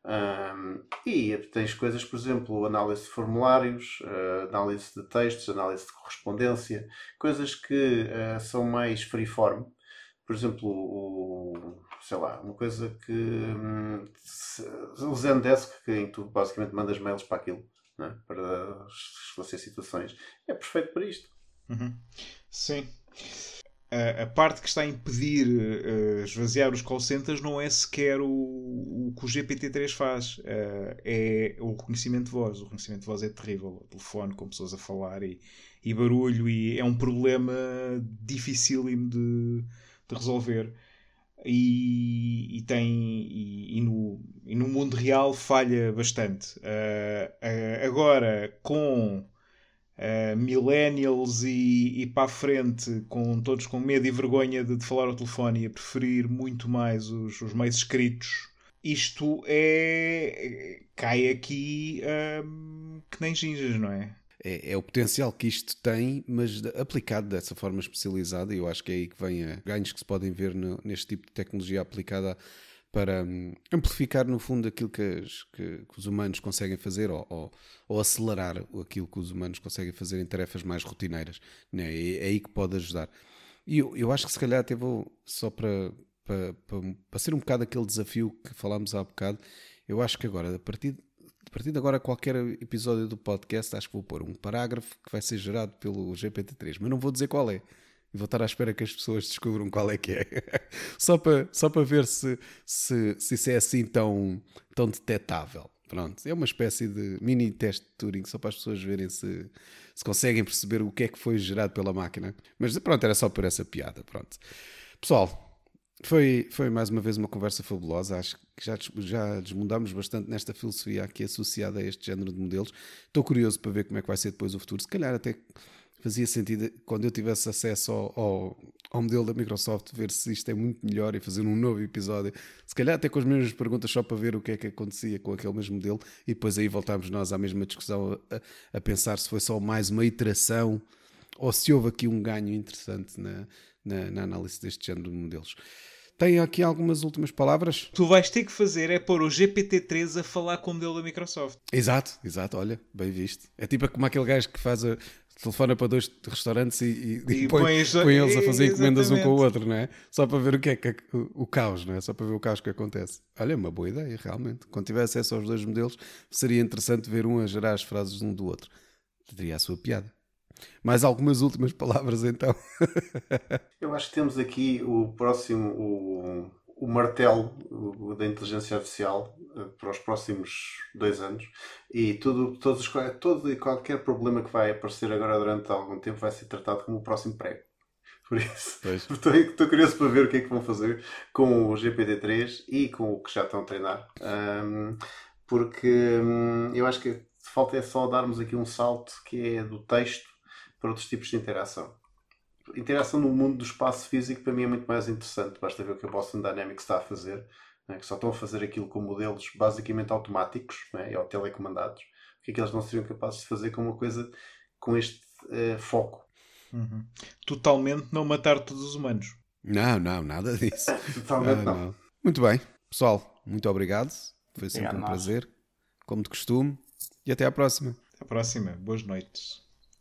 Um, e tens coisas, por exemplo, análise de formulários, uh, análise de textos, análise de correspondência, coisas que uh, são mais freeform. Por exemplo, o, sei lá, uma coisa que um, o Zendesk, que tu basicamente mandas mails para aquilo, né, para esclarecer situações, é perfeito para isto. Uhum. Sim a, parte que está a impedir uh, esvaziar os call centers não é sequer o, o que o GPT-3 faz, uh, é o reconhecimento de voz. O reconhecimento de voz é terrível. O telefone com pessoas a falar e, e barulho, e é um problema dificílimo de, de resolver. E, e, tem e, e, no, e no mundo real falha bastante. Uh, agora, com uh, millennials e, e para a frente, com todos com medo e vergonha de, de falar ao telefone e a preferir muito mais os, os meios escritos, isto é. cai aqui um, que nem ginjas, não é? É, é, o potencial que isto tem, mas aplicado dessa forma especializada, e eu acho que é aí que vem a ganhos que se podem ver no, neste tipo de tecnologia aplicada para hum, amplificar no fundo aquilo que, as, que, que os humanos conseguem fazer ou, ou, ou, acelerar aquilo que os humanos conseguem fazer em tarefas mais rotineiras. Né? É, é aí que pode ajudar. E eu, eu acho que se calhar até vou só para, para, para, para ser um bocado aquele desafio que falámos há bocado, eu acho que agora, a partir, a partir de agora, qualquer episódio do podcast, acho que vou pôr um parágrafo que vai ser gerado pelo GPT-3, mas não vou dizer qual é e vou estar à espera que as pessoas descubram qual é que é. só para só para ver se, se, se isso é assim tão, tão detetável. Pronto, é uma espécie de mini teste de Turing só para as pessoas verem se, se conseguem perceber o que é que foi gerado pela máquina. Mas pronto, era só por essa piada. Pronto. Pessoal, foi, foi mais uma vez uma conversa fabulosa. Acho que já, já desmundámos bastante nesta filosofia aqui associada a este género de modelos. Estou curioso para ver como é que vai ser depois o futuro. Se calhar até fazia sentido quando eu tivesse acesso ao, ao, ao modelo da Microsoft, ver se isto é muito melhor e fazer um novo episódio, se calhar até com as mesmas perguntas, só para ver o que é que acontecia com aquele mesmo modelo, e depois aí voltámos nós à mesma discussão a, a pensar se foi só mais uma iteração ou se houve aqui um ganho interessante na, na, na análise deste género de modelos. Tem aqui algumas últimas palavras? Tu vais ter que fazer é pôr o GPT-3 a falar com o modelo da Microsoft. Exato, exato, olha, bem visto. É tipo como aquele gajo que faz a, telefona para dois restaurantes e, e, e põe, põe, põe, eles a fazer encomendas um com o outro, não é? Só para ver o que é que é o, o, caos, não é? Só para ver o caos que acontece. Olha, é uma boa ideia, realmente. Quando tiver acesso aos dois modelos, seria interessante ver um a gerar as frases um do outro. Teria a sua piada. Mais algumas últimas palavras então. Eu acho que temos aqui o próximo, o, o martelo da inteligência artificial eh, para os próximos dois anos e tudo, todos, todo e qualquer problema que vai aparecer agora durante algum tempo vai ser tratado como o próximo prego. Por isso, estou, estou, curioso para ver o que é que vão fazer com o GPT-3 e com o que já estão a treinar. Um, porque um, eu acho que falta é só darmos aqui um salto que é do texto para outros tipos de interação. Interação no mundo do espaço físico para mim é muito mais interessante. Basta ver o que a Boston Dynamics está a fazer, né? que só estão a fazer aquilo com modelos basicamente automáticos né? ou telecomandados. O que é que eles não seriam capazes de fazer com uma coisa com este uh, foco? Uhum. Totalmente não matar todos os humanos. Não, não, nada disso. Totalmente não, não. não, Muito bem, pessoal, muito obrigado. Foi sempre obrigado um prazer, como de costume. E até à próxima. Até à próxima. Boas noites.